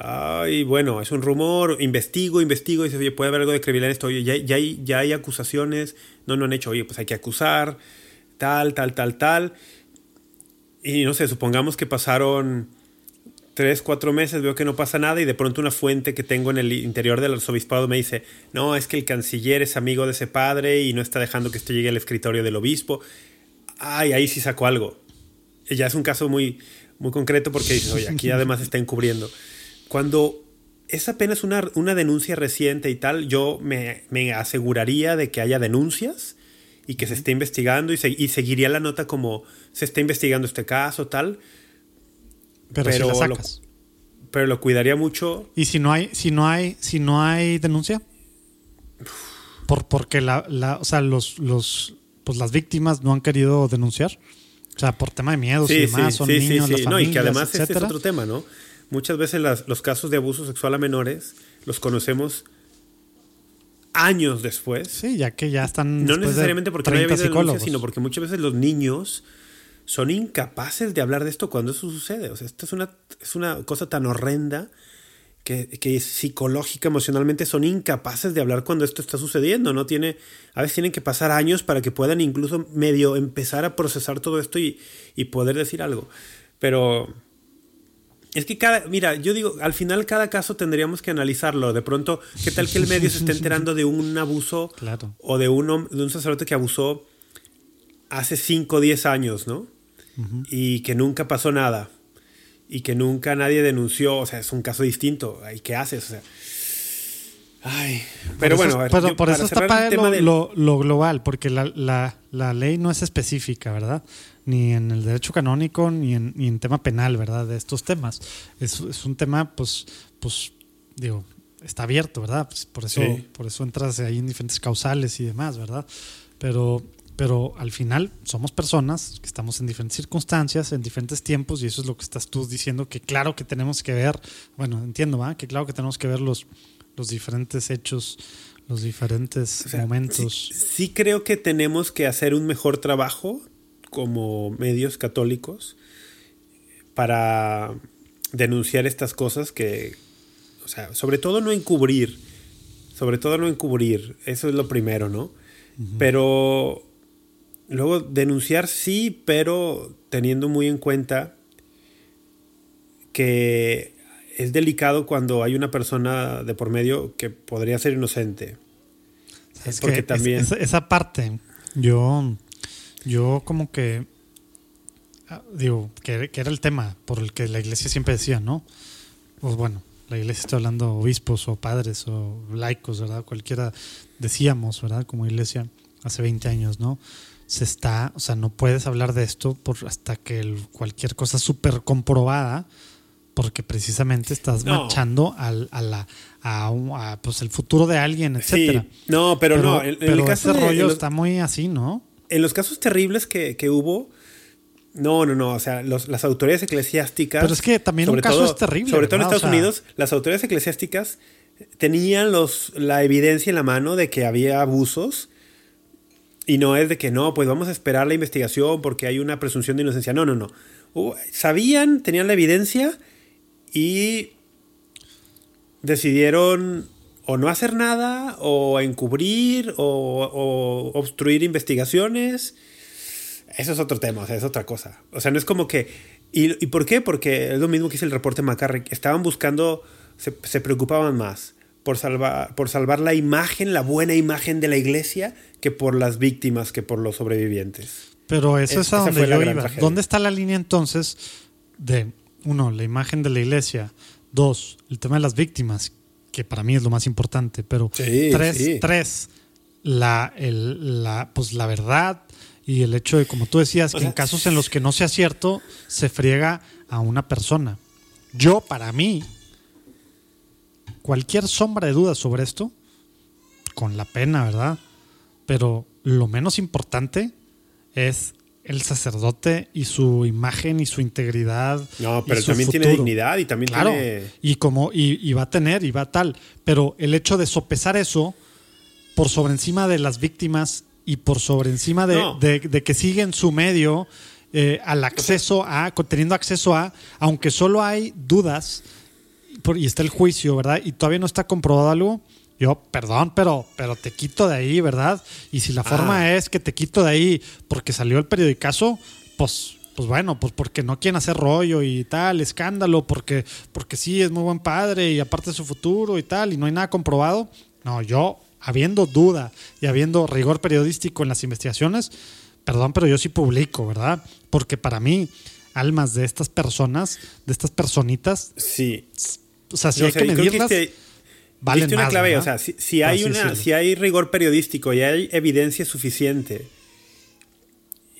Ay, bueno, es un rumor, investigo, investigo, y dices, oye, puede haber algo de creíble en esto, oye, ya, ya, hay, ya hay acusaciones, no, no han hecho, oye, pues hay que acusar, tal, tal, tal, tal. Y no sé, supongamos que pasaron tres, cuatro meses veo que no pasa nada y de pronto una fuente que tengo en el interior del arzobispado me dice, no, es que el canciller es amigo de ese padre y no está dejando que esto llegue al escritorio del obispo. Ay, ahí sí sacó algo. Ya es un caso muy, muy concreto porque dices, oye, aquí además está encubriendo. Cuando es apenas una, una denuncia reciente y tal, yo me, me, aseguraría de que haya denuncias y que se esté investigando y, y seguiría la nota como se está investigando este caso, tal pero, si la sacas. Lo, pero lo cuidaría mucho. ¿Y si no hay, si no hay, si no hay denuncia? Por, porque la, la, o sea, los, los, pues las víctimas no han querido denunciar. O sea, por tema de miedos y demás, son niños, las no, y que además este es otro tema, ¿no? Muchas veces los casos de abuso sexual a menores los conocemos años después. Sí, ya que ya están. No necesariamente porque no haya habido denuncia, sino porque muchas veces los niños son incapaces de hablar de esto cuando eso sucede. O sea, esto es una, es una cosa tan horrenda que, que, psicológica, emocionalmente son incapaces de hablar cuando esto está sucediendo. No tiene, a veces tienen que pasar años para que puedan incluso medio empezar a procesar todo esto y, y poder decir algo. Pero es que cada, mira, yo digo, al final cada caso tendríamos que analizarlo. De pronto, ¿qué tal que el medio se esté enterando de un abuso o de un, de un sacerdote que abusó hace 5 o 10 años, ¿no? Y que nunca pasó nada y que nunca nadie denunció, o sea, es un caso distinto, ¿y qué haces? O sea, ay, pero bueno, por eso está para lo, lo, global, porque la, la, la, ley no es específica, ¿verdad? Ni en el derecho canónico, ni en, ni en tema penal, ¿verdad? De estos temas. Es, es un tema, pues, pues, digo, está abierto, ¿verdad? Pues por eso, por eso entras ahí en diferentes causales y demás, ¿verdad? Pero pero al final somos personas que estamos en diferentes circunstancias, en diferentes tiempos, y eso es lo que estás tú diciendo, que claro que tenemos que ver, bueno, entiendo, ¿va? Que claro que tenemos que ver los, los diferentes hechos, los diferentes momentos. Sí, creo que tenemos que hacer un mejor trabajo como medios católicos para denunciar estas cosas que, o sea, sobre todo no encubrir, sobre todo no encubrir, eso es lo primero, ¿no? Pero Luego, denunciar sí, pero teniendo muy en cuenta que es delicado cuando hay una persona de por medio que podría ser inocente. Es Porque también... esa parte, yo, yo como que, ah, digo, que, era el tema por el que la iglesia siempre decía, ¿no? Pues bueno, la iglesia está hablando obispos o padres o laicos, ¿verdad? Cualquiera decíamos, ¿verdad? Como iglesia hace 20 años, ¿no? Se está, o sea, no puedes hablar de esto por hasta que cualquier cosa súper comprobada, porque precisamente estás marchando al, a la, a, pues el futuro de alguien, etcétera. No, pero, no, en, el caso ese rollo está muy así, ¿no? En los casos terribles que, hubo, no, no, no. O sea, las autoridades eclesiásticas. Pero es que también un caso es terrible. Sobre todo en Estados Unidos, las autoridades eclesiásticas tenían los, la evidencia en la mano de que había abusos y no es de que no, pues vamos a esperar la investigación porque hay una presunción de inocencia. No, no, no. Sabían, tenían la evidencia y decidieron o no hacer nada, o encubrir, o, obstruir investigaciones. Eso es otro tema, o sea, es otra cosa. O sea, no es como que ¿Y, por qué? Porque es lo mismo que dice el reporte McCarthy. Estaban buscando, se, preocupaban más por salvar, por salvar la imagen, la buena imagen de la iglesia, que por las víctimas, que por los sobrevivientes. Pero eso es, a donde yo iba. ¿Dónde está la línea entonces de, uno, la imagen de la iglesia? Dos, el tema de las víctimas, que para mí es lo más importante. Pero tres, tres la, la, pues la verdad, y el hecho de, como tú decías, que en casos en los que no sea cierto, se friega a una persona. Yo, para mí, cualquier sombra de duda sobre esto, con la pena, ¿verdad? Pero lo menos importante es el sacerdote y su imagen y su integridad. No, pero también tiene dignidad y también claro, Y como, y, y, va a tener, y va a tal. Pero el hecho de sopesar eso por sobre encima de las víctimas y por sobre encima de, que siguen su medio eh, al acceso a, teniendo acceso a, aunque solo hay dudas y está el juicio, ¿verdad? Y todavía no está comprobado algo. Yo, perdón, pero, pero te quito de ahí, ¿verdad? Y si la forma ah. es que te quito de ahí porque salió el periodicazo, pues, pues bueno, pues porque no quieren hacer rollo y tal, escándalo, porque, porque sí es muy buen padre y aparte de su futuro y tal, y no hay nada comprobado. No, yo habiendo duda y habiendo rigor periodístico en las investigaciones, perdón, pero yo sí publico, ¿verdad? Porque para mí, almas de estas personas, de estas personitas, sí. O sea, si hay que medirlas, valen una clave, o sea, si, hay una, si hay rigor periodístico y hay evidencia suficiente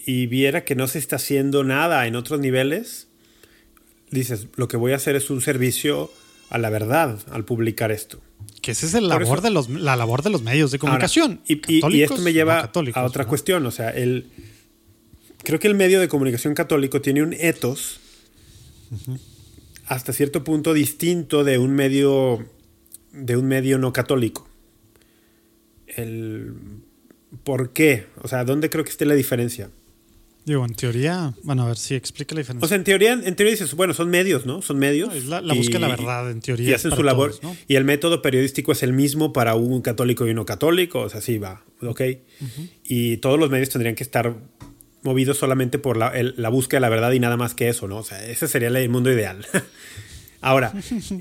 y viera que no se está haciendo nada en otros niveles, dices, lo que voy a hacer es un servicio a la verdad al publicar esto. Que esa es el labor de los, la labor de los medios de comunicación. y, esto me lleva a otra cuestión. O sea, el, creo que el medio de comunicación católico tiene un etos hasta cierto punto distinto de un medio de un medio no católico. El, ¿Por qué? O sea, ¿dónde creo que esté la diferencia? Digo, en teoría, bueno, a ver si explica la diferencia. O sea, en teoría, en teoría dices, bueno, son medios, ¿no? Son medios. es la, búsqueda de la verdad, en teoría. Y hacen su labor. Y el método periodístico es el mismo para un católico y uno católico, o sea, sí va, ¿ok? Y todos los medios tendrían que estar movidos solamente por la, la, búsqueda de la verdad y nada más que eso, ¿no? O sea, ese sería el mundo ideal. Ahora,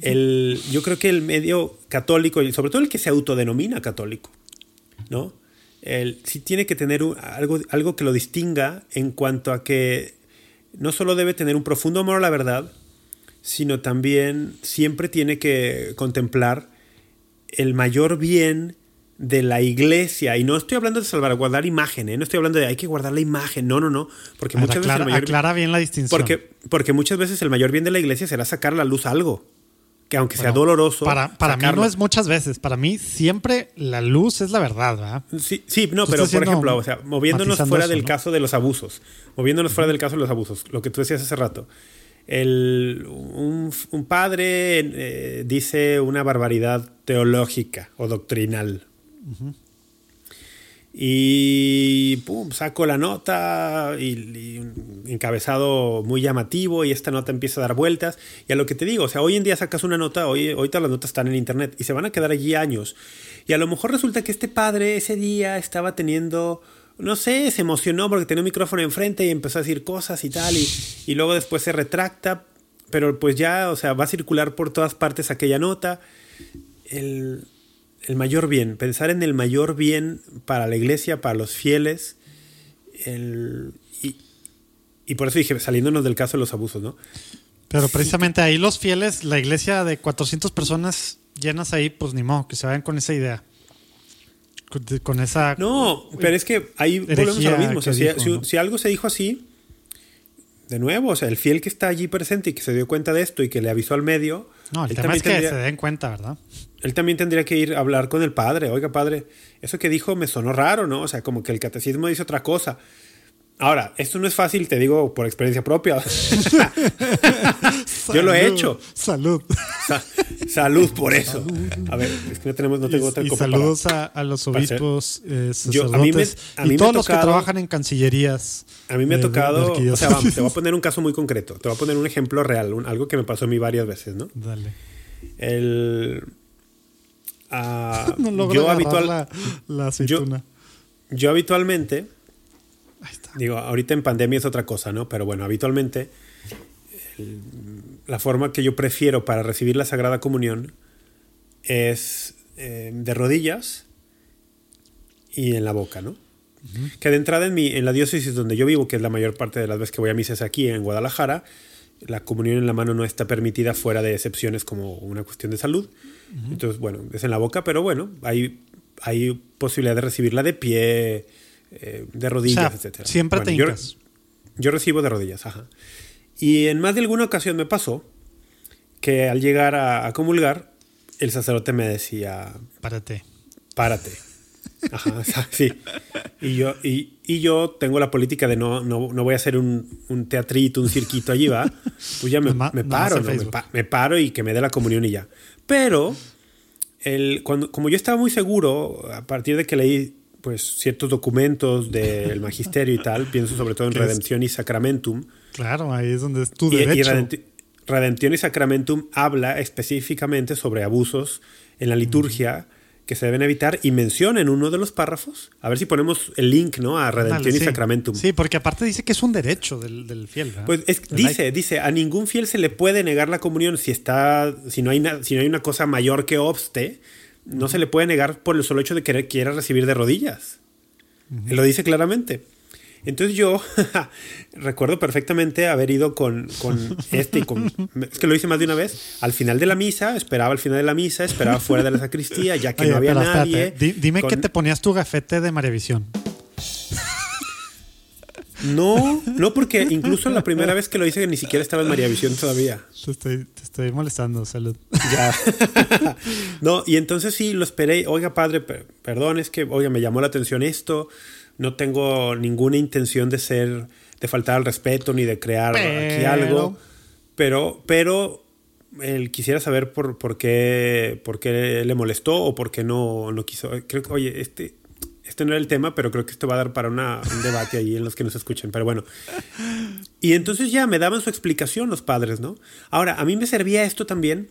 el, yo creo que el medio católico, y sobre todo el que se autodenomina católico, ¿no? el, sí tiene que tener algo, algo que lo distinga en cuanto a que no solo debe tener un profundo amor a la verdad, sino también siempre tiene que contemplar el mayor bien de la iglesia. Y no estoy hablando de salvaguardar imagen, ¿eh? no estoy hablando de hay que guardar la imagen, no, no, no. Porque muchas veces aclara bien la distinción. Porque, porque muchas veces el mayor bien de la iglesia será sacar a la luz algo que aunque sea doloroso. Para, para mí no es muchas veces, para mí siempre la luz es la verdad, ¿verdad? Sí, sí no, pero por ejemplo, o sea, moviéndonos fuera del caso de los abusos, moviéndonos fuera del caso de los abusos, lo que tú decías hace rato. El, un, padre eh, dice una barbaridad teológica o doctrinal y pum, saco la nota y, un encabezado muy llamativo y esta nota empieza a dar vueltas. Y a lo que te digo, o sea, hoy en día sacas una nota, hoy, ahorita las notas están en internet y se van a quedar allí años. Y a lo mejor resulta que este padre ese día estaba teniendo, no sé, se emocionó porque tenía un micrófono enfrente y empezó a decir cosas y tal. Y, y luego después se retracta, pero pues ya, o sea, va a circular por todas partes aquella nota. El, el mayor bien, pensar en el mayor bien para la iglesia, para los fieles. y, por eso dije, saliéndonos del caso de los abusos, ¿no? Pero precisamente ahí los fieles, la iglesia de 400 personas llenas ahí, pues ni modo, que se vayan con esa idea. Con, esa. No, pero es que ahí volvemos a lo mismo. si, algo se dijo así, de nuevo, o sea, el fiel que está allí presente y que se dio cuenta de esto y que le avisó al medio. No, el tema es que se den cuenta, ¿verdad? Él también tendría que ir a hablar con el padre. Oiga, padre, eso que dijo me sonó raro, ¿no? O sea, como que el catecismo dice otra cosa. Ahora, esto no es fácil, te digo por experiencia propia. Yo lo he hecho. Salud. salud por eso. A ver, es que no tenemos, no tengo otra y, y saludos a, los obispos, eh, sacerdotes y todos los que trabajan en cancillerías. A mí me ha tocado, o sea, vamos, te voy a poner un caso muy concreto. Te voy a poner un ejemplo real, algo que me pasó a mí varias veces, ¿no? Dale. El Ah, yo habitual, la, yo, habitualmente, digo, ahorita en pandemia es otra cosa, ¿no? Pero bueno, habitualmente la forma que yo prefiero para recibir la Sagrada Comunión es eh, de rodillas y en la boca, ¿no? Que de entrada en, mi, en la diócesis donde yo vivo, que es la mayor parte de las veces que voy a misas aquí en Guadalajara, la comunión en la mano no está permitida fuera de excepciones como una cuestión de salud. Entonces, bueno, es en la boca, pero bueno, hay, hay posibilidad de recibirla de pie, eh, de rodillas, etc. Siempre te yo, yo, recibo de rodillas, ajá. Y en más de alguna ocasión me pasó que al llegar a, comulgar, el sacerdote me decía... Párate. Párate. Ajá, sí. Y yo, y, yo tengo la política de no, no, voy a hacer un, teatrito, un cirquito allí, va. Pues ya me, paro, me, paro y que me dé la comunión y ya. Pero, el, cuando, como yo estaba muy seguro, a partir de que leí pues ciertos documentos del magisterio y tal, pienso sobre todo en Redención y Sacramentum. Claro, ahí es donde es tu derecho. Y Redención y Sacramentum habla específicamente sobre abusos en la liturgia que se deben evitar y menciona en uno de los párrafos, a ver si ponemos el link ¿no? a Redención y Sacramentum. Sí, porque aparte dice que es un derecho del, fiel. Pues dice, dice, a ningún fiel se le puede negar la comunión si está, si no hay, si no hay una cosa mayor que obste, no se le puede negar por el solo hecho de que quiera recibir de rodillas. Él lo dice claramente. Entonces yo recuerdo perfectamente haber ido con, este y con... Es que lo hice más de una vez. Al final de la misa, esperaba al final de la misa, esperaba fuera de la sacristía, ya que no había nadie. Dime que te ponías tu gafete de Maravisión. No, no, porque incluso la primera vez que lo hice ni siquiera estaba en María Visión todavía. Te estoy, te estoy molestando, salud. Ya. no, y entonces sí, lo esperé. Oiga, padre, perdón, es que, oiga, me llamó la atención esto no tengo ninguna intención de ser, de faltar al respeto ni de crear aquí algo, pero, pero él quisiera saber por, por, qué, por qué le molestó o por qué no, no quiso. Creo que, oye, este, este no era el tema, pero creo que esto va a dar para una, un debate ahí en los que nos escuchen. Pero bueno. Y entonces ya me daban su explicación los padres, ¿no? Ahora, a mí me servía esto también,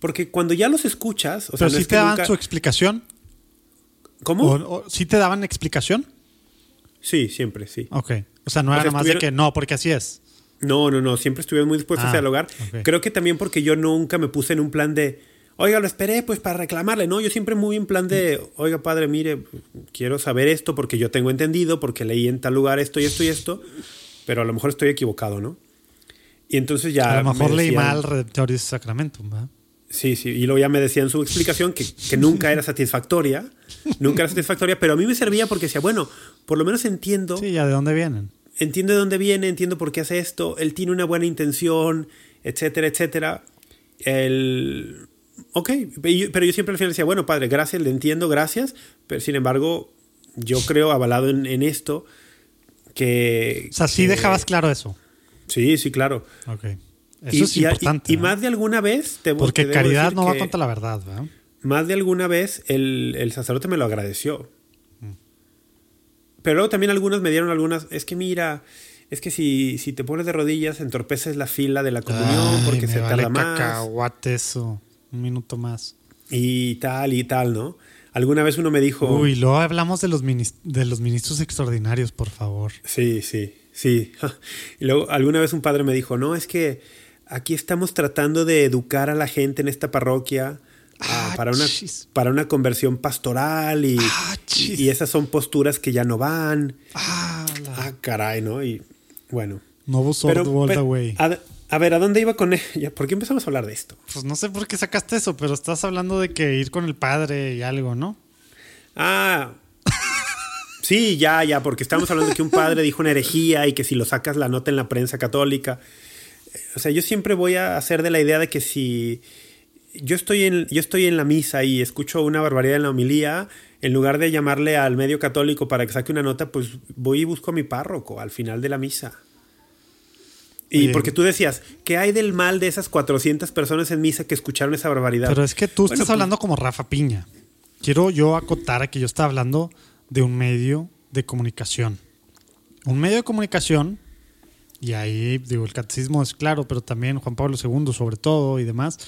porque cuando ya los escuchas. O sea, ¿Pero sí te daban su explicación? ¿Cómo? ¿Sí te daban explicación? Sí, siempre, sí. Ok. O sea, no era más de que no, porque así es. No, no, no. Siempre estuvieron muy dispuestos a ah, dialogar. Creo que también porque yo nunca me puse en un plan de, oiga, lo esperé pues para reclamarle. No, yo siempre muy en plan de, oiga, padre, mire, quiero saber esto porque yo tengo entendido, porque leí en tal lugar esto y esto y esto, pero a lo mejor estoy equivocado, ¿no? Y entonces ya. A lo mejor leí mal Redemptor y Sacramentum, ¿verdad? Sí, sí, y luego ya me decían su explicación que, que nunca era satisfactoria, nunca era satisfactoria, pero a mí me servía porque decía, bueno, por lo menos entiendo. Sí, ya de dónde vienen. Entiendo de dónde viene, entiendo por qué hace esto, él tiene una buena intención, etcétera, etcétera. El... Ok, pero yo siempre al final decía, bueno, padre, gracias, le entiendo, gracias, pero sin embargo, yo creo, avalado en, en esto, que... O sea, sí dejabas claro eso. Sí, sí, claro. Ok. Eso es importante. Y, más de alguna vez te Porque caridad no va contra la verdad, ¿verdad? Más de alguna vez el, el sacerdote me lo agradeció. Mm. Pero luego también algunos me dieron algunas. Es que mira, es que si, si te pones de rodillas entorpeces la fila de la comunión porque se tarda más. Cacahuate eso. Un minuto más. Y tal y tal, ¿no? Alguna vez uno me dijo. Uy, luego hablamos de los, de los ministros extraordinarios, por favor. Sí, sí, sí. y luego alguna vez un padre me dijo: No, es que aquí estamos tratando de educar a la gente en esta parroquia ah, ah, para, una, para una conversión pastoral y, ah, y, esas son posturas que ya no van. Ah, caray, ¿no? Y bueno. No pero, pero a, a, ver, ¿a dónde iba con ella? ¿Por qué empezamos a hablar de esto? Pues no sé por qué sacaste eso, pero estás hablando de que ir con el padre y algo, ¿no? Ah, sí, ya, ya, porque estamos hablando de que un padre dijo una herejía y que si lo sacas la nota en la prensa católica o sea, yo siempre voy a hacer de la idea de que si yo estoy en, yo estoy en la misa y escucho una barbaridad en la homilía, en lugar de llamarle al medio católico para que saque una nota, pues voy y busco a mi párroco al final de la misa. Y porque tú decías, ¿qué hay del mal de esas 400 personas en misa que escucharon esa barbaridad? Pero es que tú estás pues hablando como Rafa Piña. Quiero yo acotar a que yo estaba hablando de un medio de comunicación. Un medio de comunicación y ahí, digo, el catecismo es claro, pero también Juan Pablo II sobre todo y demás,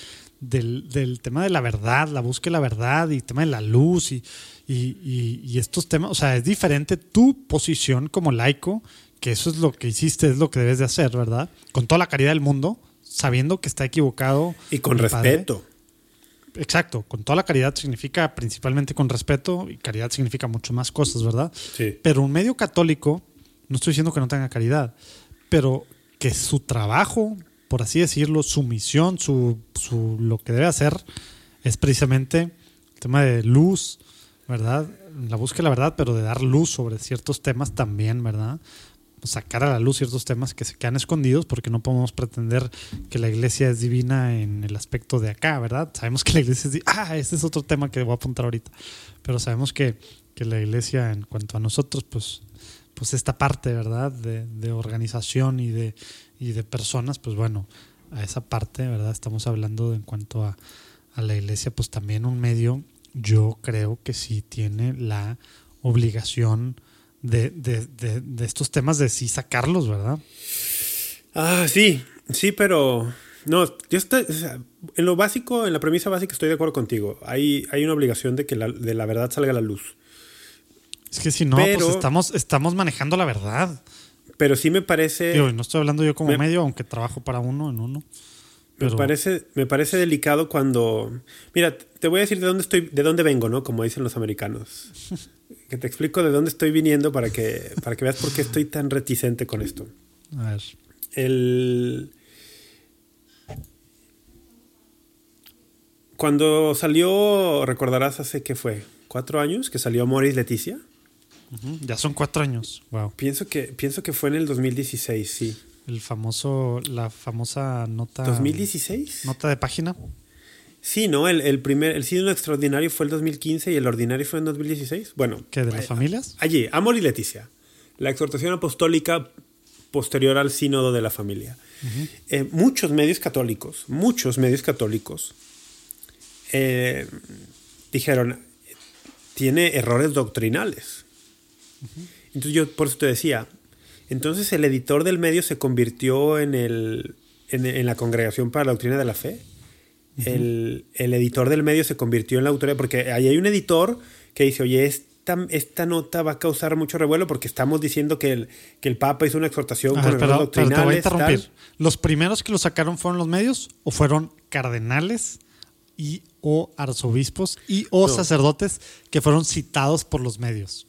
del, tema de la verdad, la búsqueda de la verdad y el tema de la luz y, y, estos temas, o sea, es diferente tu posición como laico, que eso es lo que hiciste, es lo que debes de hacer, ¿verdad? Con toda la caridad del mundo, sabiendo que está equivocado. Y con respeto. Exacto, con toda la caridad significa principalmente con respeto y caridad significa mucho más cosas, ¿verdad? Sí. Pero un medio católico, no estoy diciendo que no tenga caridad, pero que su trabajo, por así decirlo, su misión, su, su lo que debe hacer es precisamente el tema de luz, ¿verdad? La búsqueda de la verdad, pero de dar luz sobre ciertos temas también, ¿verdad? sacar a la luz ciertos temas que se quedan escondidos porque no podemos pretender que la iglesia es divina en el aspecto de acá, ¿verdad? Sabemos que la iglesia es divina. Ah, ese es otro tema que voy a apuntar ahorita. Pero sabemos que, que la iglesia en cuanto a nosotros, pues, pues esta parte, ¿verdad? De, de organización y de, y de personas, pues bueno, a esa parte, ¿verdad? Estamos hablando de, en cuanto a, a la iglesia, pues también un medio, yo creo que sí tiene la obligación de, de, de, estos temas de sí sacarlos, ¿verdad? Ah, sí, sí, pero no, yo estoy, en lo básico, en la premisa básica estoy de acuerdo contigo. Hay, hay una obligación de que la, de la verdad salga a la luz. Es que si no, pues estamos, estamos manejando la verdad. Pero sí me parece. no estoy hablando yo como medio, aunque trabajo para uno en uno. Me, parece, me parece delicado cuando. Mira, te voy a decir de dónde estoy, de dónde vengo, ¿no? Como dicen los americanos. que te explico de dónde estoy viniendo para que, para que veas por qué estoy tan reticente con esto. A ver. El. Cuando salió, recordarás hace qué fue, cuatro años que salió Moris Leticia. Ya son cuatro años. Wow. Pienso que, pienso que fue en el 2016, sí. El famoso, la famosa nota. ¿2016? Nota de página. Sí, ¿no? El, el primer, el signo extraordinario fue el 2015 y el ordinario fue en 2016. Bueno. ¿Qué, de las familias? Allí, Amor y Leticia. La exhortación apostólica posterior al sínodo de la familia. Eh, muchos medios católicos, muchos medios católicos eh, dijeron, tiene errores doctrinales. Entonces yo por eso te decía, entonces el editor del medio se convirtió en, el, en, la Congregación para la Doctrina de la Fe. el, editor del medio se convirtió en la autoridad, porque ahí hay un editor que dice, oye, esta, esta nota va a causar mucho revuelo porque estamos diciendo que el, que el Papa hizo una exhortación con pero, doctrinales. te voy a interrumpir. ¿Los primeros que lo sacaron fueron los medios o fueron cardenales y o arzobispos y o sacerdotes que fueron citados por los medios?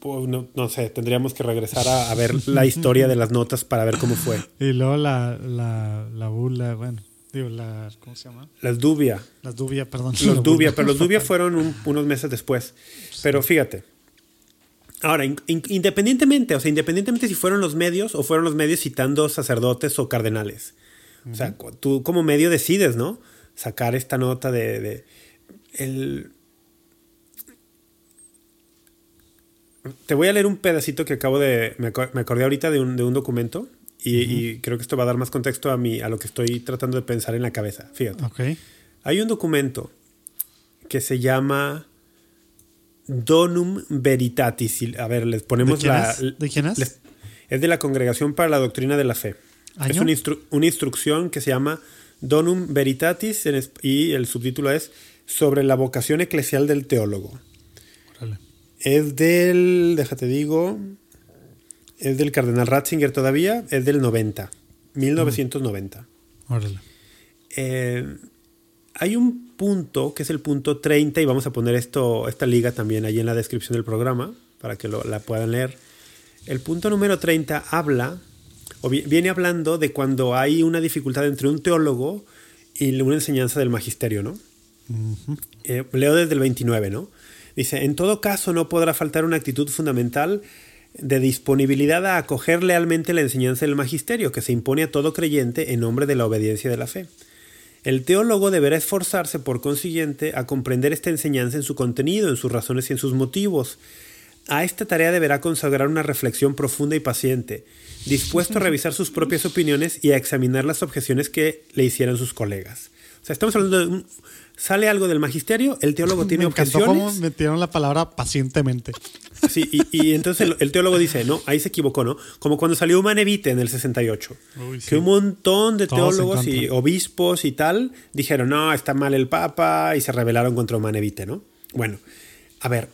Pues, no, no, sé, tendríamos que regresar a, ver la historia de las notas para ver cómo fue. Y luego la, la, la bula, bueno, digo, la, ¿cómo se llama? Las dubia. Las dubia, perdón. Los dubia, pero los dubia fueron unos meses después. Pero fíjate. Ahora, independientemente, o sea, independientemente si fueron los medios o fueron los medios citando sacerdotes o cardenales. O sea, tú como medio decides, ¿no? Sacar esta nota de, de el, Te voy a leer un pedacito que acabo de. Me, acordé ahorita de un, de un documento y, creo que esto va a dar más contexto a, mí, a lo que estoy tratando de pensar en la cabeza. Fíjate. Hay un documento que se llama Donum Veritatis. A ver, les ponemos la. ¿De quién es? es de la Congregación para la Doctrina de la Fe. Es una, una, instrucción que se llama Donum Veritatis y el subtítulo es Sobre la vocación eclesial del teólogo. Es del, déjate digo, es del cardenal Ratzinger todavía, es del 90, 1990. Órale. Eh, hay un punto que es el punto 30 y vamos a poner esto, esta liga también ahí en la descripción del programa para que lo, la puedan leer. El punto número 30 habla, o viene hablando de cuando hay una dificultad entre un teólogo y una enseñanza del magisterio, ¿no? Eh, leo desde el 29, ¿no? Dice, en todo caso no podrá faltar una actitud fundamental de disponibilidad a acoger lealmente la enseñanza del magisterio que se impone a todo creyente en nombre de la obediencia de la fe. El teólogo deberá esforzarse, por consiguiente, a comprender esta enseñanza en su contenido, en sus razones y en sus motivos. A esta tarea deberá consagrar una reflexión profunda y paciente, dispuesto a revisar sus propias opiniones y a examinar las objeciones que le hicieran sus colegas. O sea, estamos hablando de un, sale algo del magisterio, el teólogo tiene Me objeciones. Cómo metieron la palabra pacientemente. Sí, y, entonces el, teólogo dice, no, ahí se equivocó, ¿no? Como cuando salió Manevite en el 68. Que un montón de teólogos y obispos y tal dijeron, no, está mal el Papa y se rebelaron contra Manevite, ¿no? Bueno, a ver,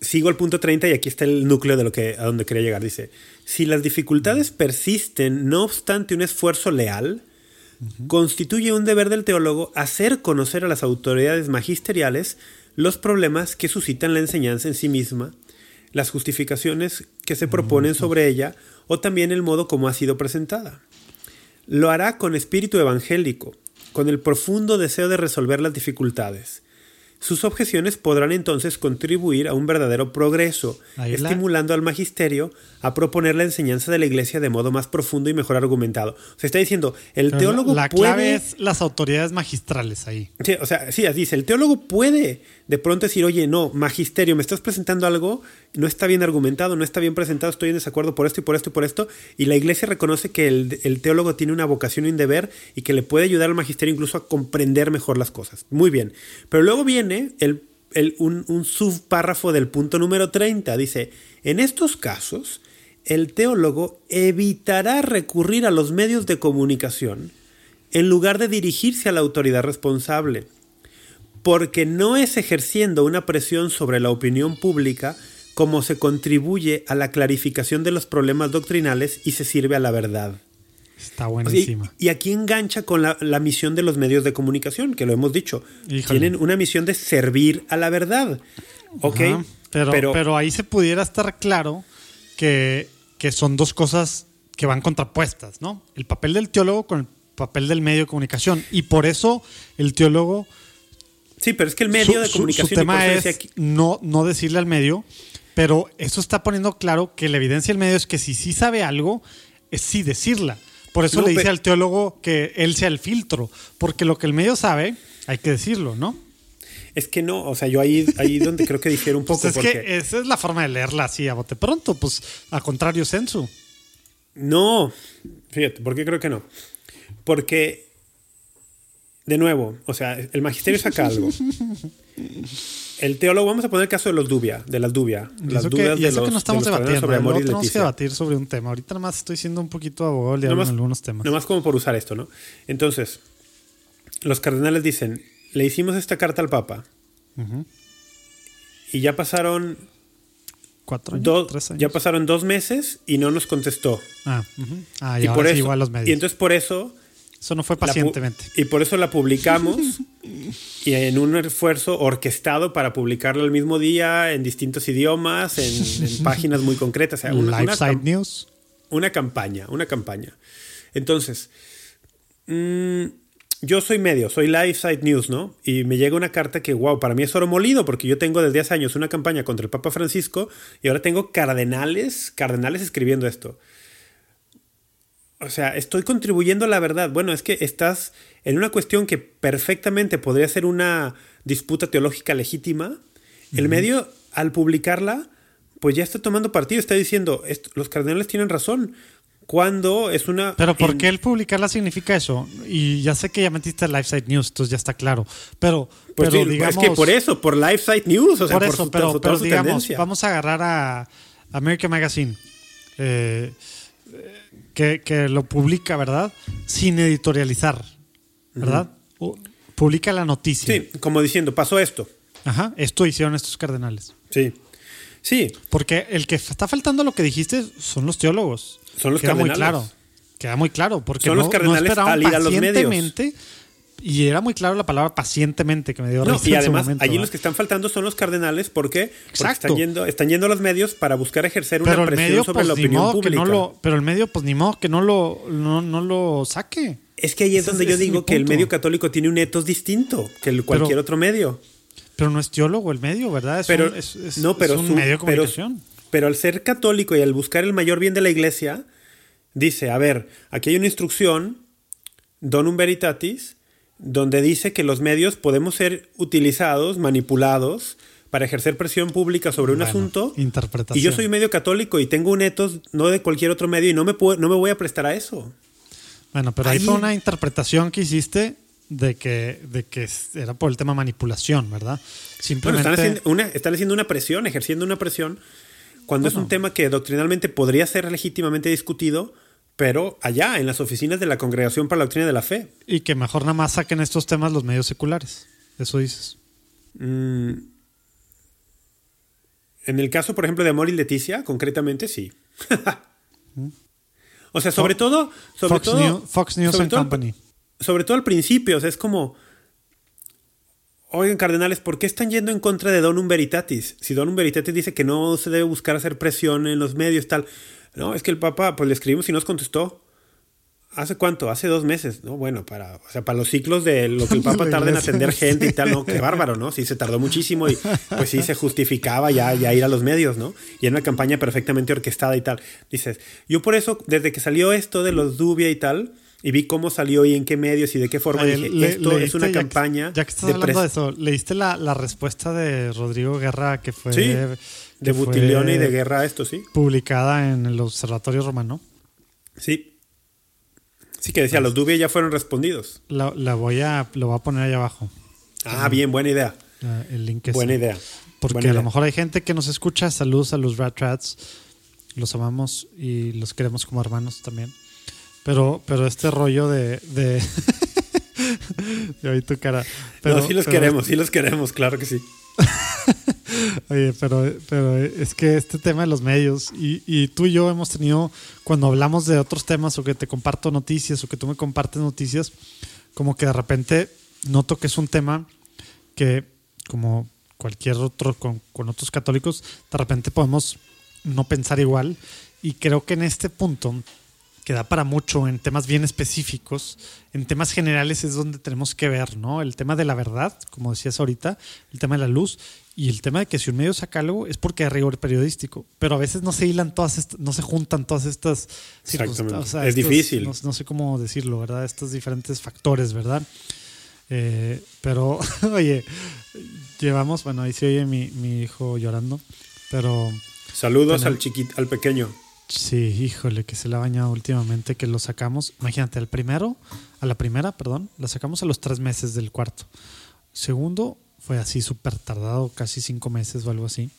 sigo al punto 30 y aquí está el núcleo de lo que a donde quería llegar. Dice, si las dificultades persisten no obstante un esfuerzo leal, constituye un deber del teólogo hacer conocer a las autoridades magisteriales los problemas que suscitan la enseñanza en sí misma, las justificaciones que se proponen sobre ella o también el modo como ha sido presentada. Lo hará con espíritu evangélico, con el profundo deseo de resolver las dificultades, sus objeciones podrán entonces contribuir a un verdadero progreso, estimulando al magisterio a proponer la enseñanza de la iglesia de modo más profundo y mejor argumentado. Se está diciendo, el teólogo la, clave es las autoridades magistrales ahí. Sí, o sea, sí, dice, el teólogo puede de pronto decir, oye, no, magisterio, me estás presentando algo, no está bien argumentado, no está bien presentado, estoy en desacuerdo por esto y por esto y por esto, y la iglesia reconoce que el, teólogo tiene una vocación y un deber y que le puede ayudar al magisterio incluso a comprender mejor las cosas. Muy bien. Pero luego viene el, un, un subpárrafo del punto número 30, dice, en estos casos, el teólogo evitará recurrir a los medios de comunicación en lugar de dirigirse a la autoridad responsable, porque no es ejerciendo una presión sobre la opinión pública como se contribuye a la clarificación de los problemas doctrinales y se sirve a la verdad. Está buenísima. y, aquí engancha con la, misión de los medios de comunicación, que lo hemos dicho. Tienen una misión de servir a la verdad. ¿Ok? pero, pero ahí se pudiera estar claro que que son dos cosas que van contrapuestas, ¿no? El papel del teólogo con el papel del medio de comunicación. Y por eso el teólogo... Sí, pero es que el medio de comunicación... Su, tema es no, no decirle al medio, pero eso está poniendo claro que la evidencia del medio es que si sí sabe algo, es sí decirla. Por eso le dice al teólogo que él sea el filtro, porque lo que el medio sabe, hay que decirlo, ¿no? Es que no, o sea, yo ahí, ahí donde creo que difiere un pues poco. es que esa es la forma de leerla así a bote pronto, pues a contrario sensu. No, fíjate, ¿por qué creo que no? Porque, de nuevo, o sea, el magisterio saca algo. El teólogo, vamos a poner el caso de los dubia, de las dubia. Las dudas de los, que no estamos debatiendo, sobre amor y tenemos que debatir sobre un tema. Ahorita nada más estoy siendo un poquito abogado en algunos temas. más como por usar esto, ¿no? Entonces, los cardenales dicen, le hicimos esta carta al Papa. Y ya pasaron. Cuatro años, Ya pasaron dos meses y no nos contestó. Ah, ah y, por eso, igual los medios. Y entonces por eso. Eso no fue pacientemente. Y por eso la publicamos. y en un esfuerzo orquestado para publicarla el mismo día en distintos idiomas, en, páginas muy concretas. O una, News. Una campaña, una campaña. Entonces. Mmm, yo soy medio, soy Live Side News, ¿no? Y me llega una carta que, wow, para mí es oro molido, porque yo tengo desde hace años una campaña contra el Papa Francisco y ahora tengo cardenales, cardenales escribiendo esto. O sea, estoy contribuyendo a la verdad. Bueno, es que estás en una cuestión que perfectamente podría ser una disputa teológica legítima. El medio, al publicarla, pues ya está tomando partido, está diciendo, los cardenales tienen razón cuando es una... Pero ¿por qué el publicarla significa eso? Y ya sé que ya metiste LifeSite News, entonces ya está claro. Pero, pues pero digamos... Es que por eso, por LifeSite News, o sea, por, eso, pero, digamos, vamos a agarrar a American Magazine, eh, que, lo publica, ¿verdad? Sin editorializar, ¿verdad? Publica la noticia. Sí, como diciendo, pasó esto. Ajá, esto hicieron estos cardenales. Sí. Sí. Porque el que está faltando lo que dijiste son los teólogos. Son los Queda muy claro. Queda muy claro. Porque son los cardenales al ir a los medios. Y era muy claro la palabra pacientemente que me dio no, Y además, allí los que están faltando son los cardenales. ¿Por qué? Porque están yendo, están yendo a los medios para buscar ejercer una presión sobre pues, la opinión pública. pero el medio, pues ni modo que no lo, no, lo saque. Es que ahí es, donde yo digo que el medio católico tiene un etos distinto que cualquier otro medio. Pero no es teólogo el medio, ¿verdad? Es pero, un, es, no, pero un medio de comunicación. Pero al ser católico y al buscar el mayor bien de la iglesia, dice, a ver, aquí hay una instrucción, donum veritatis, donde dice que los medios podemos ser utilizados, manipulados, para ejercer presión pública sobre un asunto. Interpretación. Y yo soy medio católico y tengo un etos no de cualquier otro medio y no me, no me voy a prestar a eso. Bueno, pero ahí, fue una interpretación que hiciste de que, de que era por el tema manipulación, ¿verdad? Simplemente... están, haciendo una, están haciendo una presión, ejerciendo una presión cuando es un tema que doctrinalmente podría ser legítimamente discutido, pero allá, en las oficinas de la Congregación para la Doctrina de la Fe. Y que mejor nada más saquen estos temas los medios seculares. Eso dices. Mm. En el caso, por ejemplo, de Amor y Leticia, concretamente sí. o sea, sobre todo. Sobre Fox, todo, Fox News and Company. Sobre todo al principio, o sea, es como. Oigan, cardenales, ¿por qué están yendo en contra de Donum Veritatis? Si Donum Veritatis dice que no se debe buscar hacer presión en los medios, tal. No, es que el Papa, pues le escribimos y nos contestó. ¿Hace cuánto? Hace dos meses, ¿no? Bueno, para, o sea, para los ciclos de lo que el Papa tarda en atender gente y tal, ¿no? Qué bárbaro, ¿no? Sí, se tardó muchísimo y pues sí se justificaba ya, ya ir a los medios, ¿no? Y era una campaña perfectamente orquestada y tal. Dices, yo por eso, desde que salió esto de los Dubia y tal, y vi cómo salió y en qué medios y de qué forma, dije, esto es una campaña. ya que estás hablando de eso, ¿leíste la, la, respuesta de Rodrigo Guerra que fue... Sí, de Butilione y de Guerra esto, sí. Publicada en el Observatorio Romano. Sí, Sí, que decía, los Dubia ya fueron respondidos. La, voy a, lo voy a poner ahí abajo. Ah, bien, buena idea. El link es Buena idea. Porque a lo mejor hay gente que nos escucha. Saludos a los Rat Rats. Los amamos y los queremos como hermanos también. Pero, pero este rollo de. de Yo vi tu cara. Pero, sí los queremos, sí los queremos, claro que sí. Oye, pero, pero es que este tema de los medios, y, y, tú y yo hemos tenido, cuando hablamos de otros temas o que te comparto noticias o que tú me compartes noticias, como que de repente noto que es un tema que, como cualquier otro, con, con otros católicos, de repente podemos no pensar igual. Y creo que en este punto que da para mucho en temas bien específicos, en temas generales es donde tenemos que ver, ¿no? El tema de la verdad, como decías ahorita, el tema de la luz y el tema de que si un medio saca algo es porque hay rigor periodístico, pero a veces no se hilan todas, no se juntan todas estas circunstancias. es difícil. No, sé cómo decirlo, ¿verdad? Estos diferentes factores, ¿verdad? Eh, pero, oye, llevamos, bueno, ahí se oye mi, mi hijo llorando, pero... Saludos al chiquito, al pequeño. Sí, híjole, que se la ha bañado últimamente, que lo sacamos. Imagínate, el primero, a la primera, perdón, la sacamos a los tres meses del cuarto. Segundo, fue así súper tardado, casi cinco meses o algo así.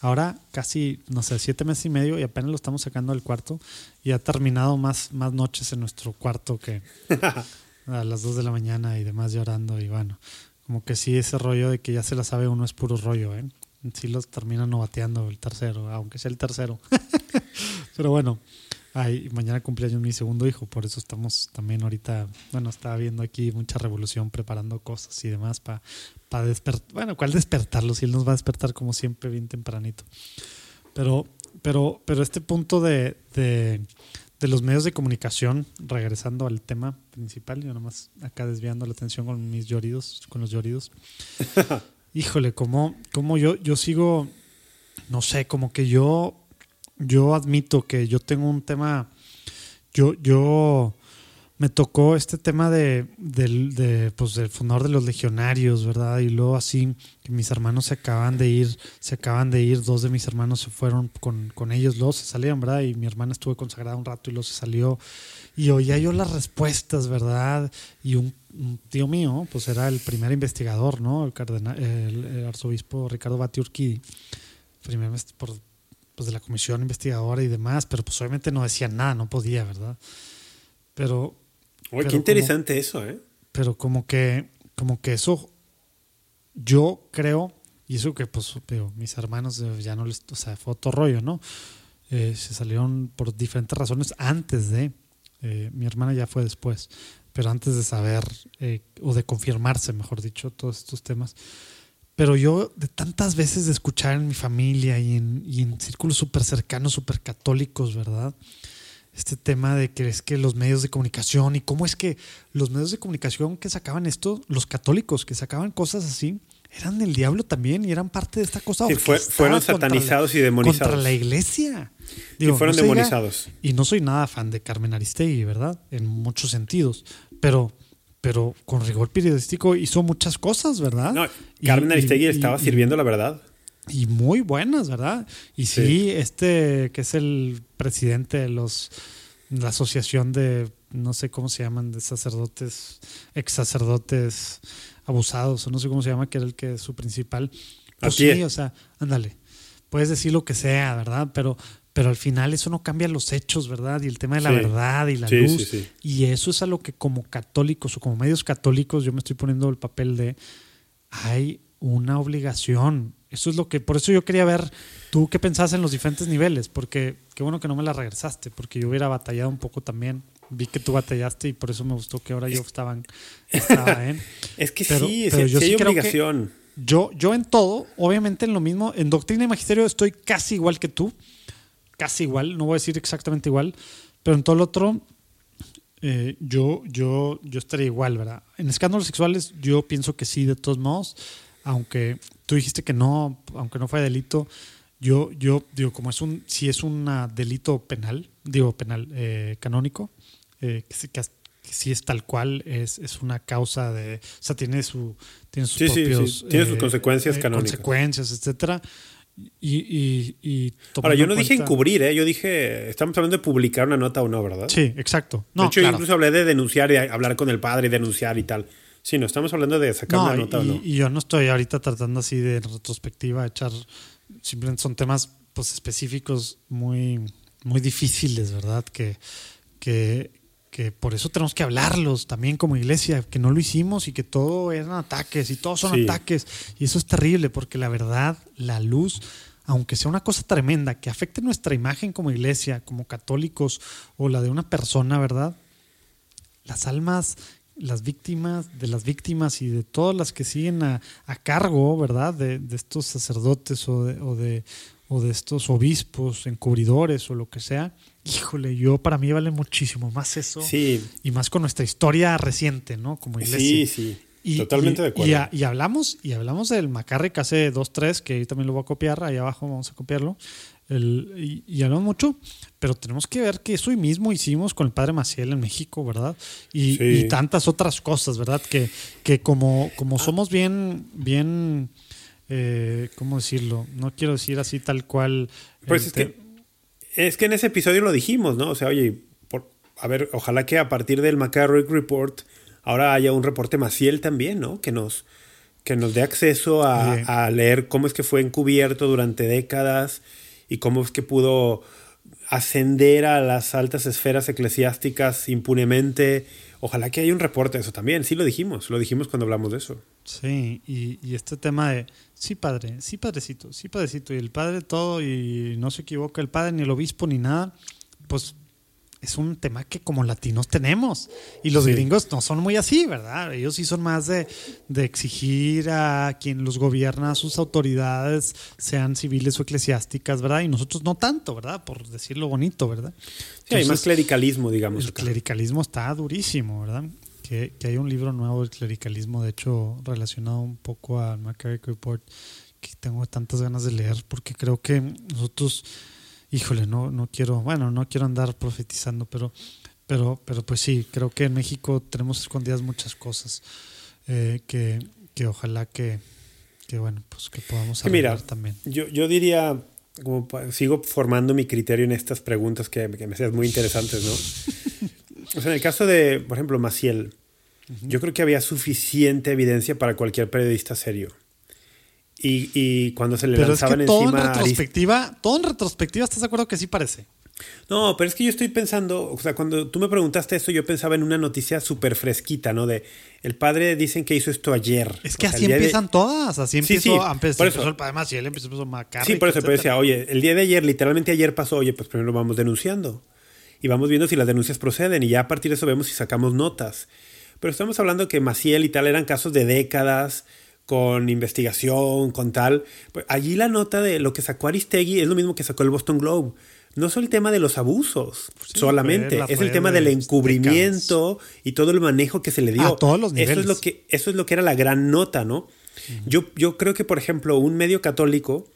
Ahora casi, no sé, siete meses y medio y apenas lo estamos sacando del cuarto y ha terminado más, más noches en nuestro cuarto que a las dos de la mañana y demás llorando y bueno, como que sí ese rollo de que ya se la sabe uno es puro rollo, ¿eh? Sí los termina novateando el tercero, aunque sea el tercero. Pero bueno, ay, mañana cumpleaños mi segundo hijo, por eso estamos también ahorita, bueno, estaba viendo aquí mucha revolución, preparando cosas y demás para para despertar. Bueno, ¿cuál despertarlo? Si él nos va a despertar como siempre bien tempranito. Pero, pero, pero este punto de, de, de los medios de comunicación, regresando al tema principal, yo nomás acá desviando la atención con mis lloridos, con los lloridos. Híjole, como, como yo, yo sigo, no sé, como que yo, yo admito que yo tengo un tema, yo, yo me tocó este tema de, de, pues, del fundador de los legionarios, ¿verdad? Y luego así, que mis hermanos se acaban de ir, se acaban de ir, dos de mis hermanos se fueron con, con ellos, luego se salieron, ¿verdad? Y mi hermana estuvo consagrada un rato y luego se salió. Y oía yo las respuestas, ¿verdad? Y un, tío mío, pues era el primer investigador, ¿no? El, cardenal, el, arzobispo Ricardo Bati Urquidi, primer por, pues, de la comisión investigadora y demás, pero pues obviamente no decía nada, no podía, ¿verdad? Pero Oye, qué interesante eso, ¿eh? Pero como que, como que eso, yo creo, y eso que pues pero mis hermanos eh, ya no les, o sea, fue otro rollo, ¿no? Eh, se salieron por diferentes razones antes de, eh, mi hermana ya fue después, pero antes de saber, o de confirmarse, mejor dicho, todos estos temas. Pero yo, de tantas veces de escuchar en mi familia y en, y en círculos súper cercanos, súper católicos, ¿verdad? Este tema de que es que los medios de comunicación y cómo es que los medios de comunicación que sacaban esto, los católicos que sacaban cosas así, eran del diablo también y eran parte de esta cosa. Sí, fueron satanizados y demonizados. Contra la iglesia. y fueron demonizados. y no soy nada fan de Carmen Aristegui, ¿verdad? En muchos sentidos. Pero, pero con rigor periodístico hizo muchas cosas, ¿verdad? No, Carmen Aristegui estaba sirviendo la verdad y muy buenas, ¿verdad? Y sí, este que es el presidente de los la asociación de no sé cómo se llaman de sacerdotes, ex sacerdotes abusados o no sé cómo se llama, que era el que es su principal. Pues sí, o sea, ándale. Puedes decir lo que sea, ¿verdad? Pero pero al final eso no cambia los hechos, ¿verdad? Y el tema de la verdad y la luz. y eso es a lo que como católicos o como medios católicos yo me estoy poniendo el papel de hay una obligación Eso es lo que, por eso yo quería ver tú qué pensabas en los diferentes niveles, porque qué bueno que no me la regresaste, porque yo hubiera batallado un poco también. Vi que tú batallaste y por eso me gustó que ahora yo estaba en. es que sí, pero yo sí, hay obligación. Yo, yo en todo, obviamente en lo mismo, en doctrina y magisterio estoy casi igual que tú, casi igual, no voy a decir exactamente igual, pero en todo lo otro eh, yo, yo, yo estaría igual, ¿verdad? En escándalos sexuales yo pienso que sí, de todos modos, aunque tú dijiste que no, aunque no fue delito, yo, yo digo, como es un, si es un delito penal, digo penal, eh, canónico, eh, que, si es tal cual, es, es, una causa de, o sea, tiene, su, tiene sus propios... Tiene sus consecuencias canónicas. Consecuencias, etcétera. Y, y, Ahora, yo no dije encubrir, ¿eh? yo dije, estamos hablando de publicar una nota o no, ¿verdad? Sí, exacto. No, de hecho, incluso hablé de denunciar y hablar con el padre y denunciar y tal. Sí, no estamos hablando de sacar una nota o no. Y yo no estoy ahorita tratando así de retrospectiva, echar. Simplemente son temas pues, específicos muy, muy difíciles, ¿verdad? Que, que, que por eso tenemos que hablarlos también como iglesia, que no lo hicimos y que todo eran ataques y todos son ataques. Y eso es terrible porque la verdad, la luz, aunque sea una cosa tremenda que afecte nuestra imagen como iglesia, como católicos o la de una persona, ¿verdad? Las almas, las víctimas de las víctimas y de todas las que siguen a, cargo, ¿verdad? De, estos sacerdotes o de, o de, o de estos obispos, encubridores o lo que sea, híjole, yo para mí vale muchísimo más eso. Sí. Y más con nuestra historia reciente, ¿no? Como iglesia. Sí, sí. Y, Totalmente de acuerdo. Y, hablamos, y hablamos del Macarre que hace 2-3, que ahí también lo voy a copiar, ahí abajo vamos a copiarlo. El, y, hablamos mucho, pero tenemos que ver que eso mismo hicimos con el padre Maciel en México, ¿verdad? Y, tantas otras cosas, ¿verdad? Que, que como, como somos bien, bien, eh, ¿cómo decirlo? No quiero decir así tal cual. Pues es que es que en ese episodio lo dijimos, ¿no? O sea, oye, por, a ver, ojalá que a partir del McCarrick Report ahora haya un reporte Maciel también, ¿no? Que nos, que nos dé acceso a, leer cómo es que fue encubierto durante décadas y cómo es que pudo ascender a las altas esferas eclesiásticas impunemente. Ojalá que haya un reporte de eso también. Sí lo dijimos, lo dijimos cuando hablamos de eso. Sí, y, y este tema de Sí, padre, sí, padrecito, sí, padrecito. Y el padre todo, y no se equivoca el padre, ni el obispo, ni nada. Pues es un tema que como latinos tenemos. Y los gringos no son muy así, ¿verdad? Ellos sí son más de, exigir a quien los gobierna, a sus autoridades, sean civiles o eclesiásticas, ¿verdad? Y nosotros no tanto, ¿verdad? Por decirlo bonito, ¿verdad? Sí, hay más clericalismo, digamos. El clericalismo está durísimo, ¿verdad? que, hay un libro nuevo del clericalismo, de hecho, relacionado un poco al McCarrick Report, que tengo tantas ganas de leer, porque creo que nosotros, híjole, no, no quiero, bueno, no quiero andar profetizando, pero, pero, pero pues sí, creo que en México tenemos escondidas muchas cosas eh, que, que ojalá que, que, bueno, pues que podamos hablar también. Yo, yo diría, como sigo formando mi criterio en estas preguntas que, que me sean muy interesantes, ¿no? O sea, en el caso de, por ejemplo, Maciel, yo creo que había suficiente evidencia para cualquier periodista serio. Y, y cuando se le pero lanzaban es que todo En retrospectiva, todo en retrospectiva, ¿estás de acuerdo que sí parece? No, pero es que yo estoy pensando, o sea, cuando tú me preguntaste eso, yo pensaba en una noticia súper fresquita, ¿no? De el padre dicen que hizo esto ayer. Es que así empiezan todas, así empezó, sí, sí, por eso. el padre Maciel, empezó Sí, por eso, pero decía, oye, el día de ayer, literalmente ayer pasó, oye, pues primero vamos denunciando y vamos viendo si las denuncias proceden y ya a partir de eso vemos si sacamos notas. Pero estamos hablando que Maciel y tal eran casos de décadas, con investigación, con tal. Pues allí la nota de lo que sacó Aristegui es lo mismo que sacó el Boston Globe. No es el tema de los abusos solamente, es el tema del encubrimiento y todo el manejo que se le dio. A todos los niveles. Eso es lo que, eso es lo que era la gran nota, ¿no? yo, yo creo que, por ejemplo, un medio católico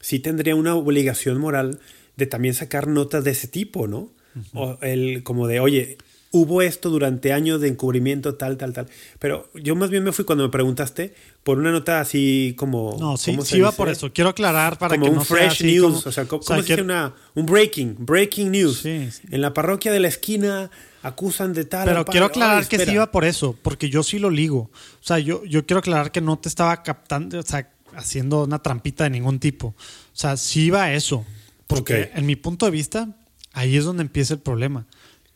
sí tendría una obligación moral de también sacar notas de ese tipo, ¿no? o el, como de, oye, hubo esto durante años de encubrimiento, tal, tal, tal. Pero yo más bien me fui cuando me preguntaste por una nota así como. No, sí, sí iba por eso. Quiero aclarar para que un no fresh sea news. o sea, ¿cómo, se dice una, un breaking? Breaking news. En la parroquia de la esquina acusan de tal. Pero quiero aclarar que sí iba por eso, porque yo sí lo ligo. O sea, yo, yo quiero aclarar que no te estaba captando, o sea, haciendo una trampita de ningún tipo. O sea, sí iba a eso. Porque en mi punto de vista, Ahí es donde empieza el problema.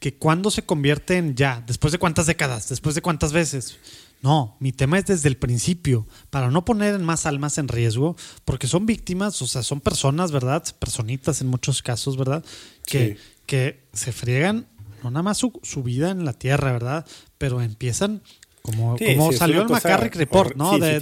Que cuando se convierte en ya, después de cuántas décadas, después de cuántas veces, No, mi tema es desde el principio, para no poner más almas en riesgo, porque son víctimas, o sea, son personas, ¿verdad? Personitas en muchos casos, ¿verdad? Que, que se friegan no nada más su, vida en la tierra, ¿verdad? Pero empiezan como, como salió el McCarrick Report, ¿no? de,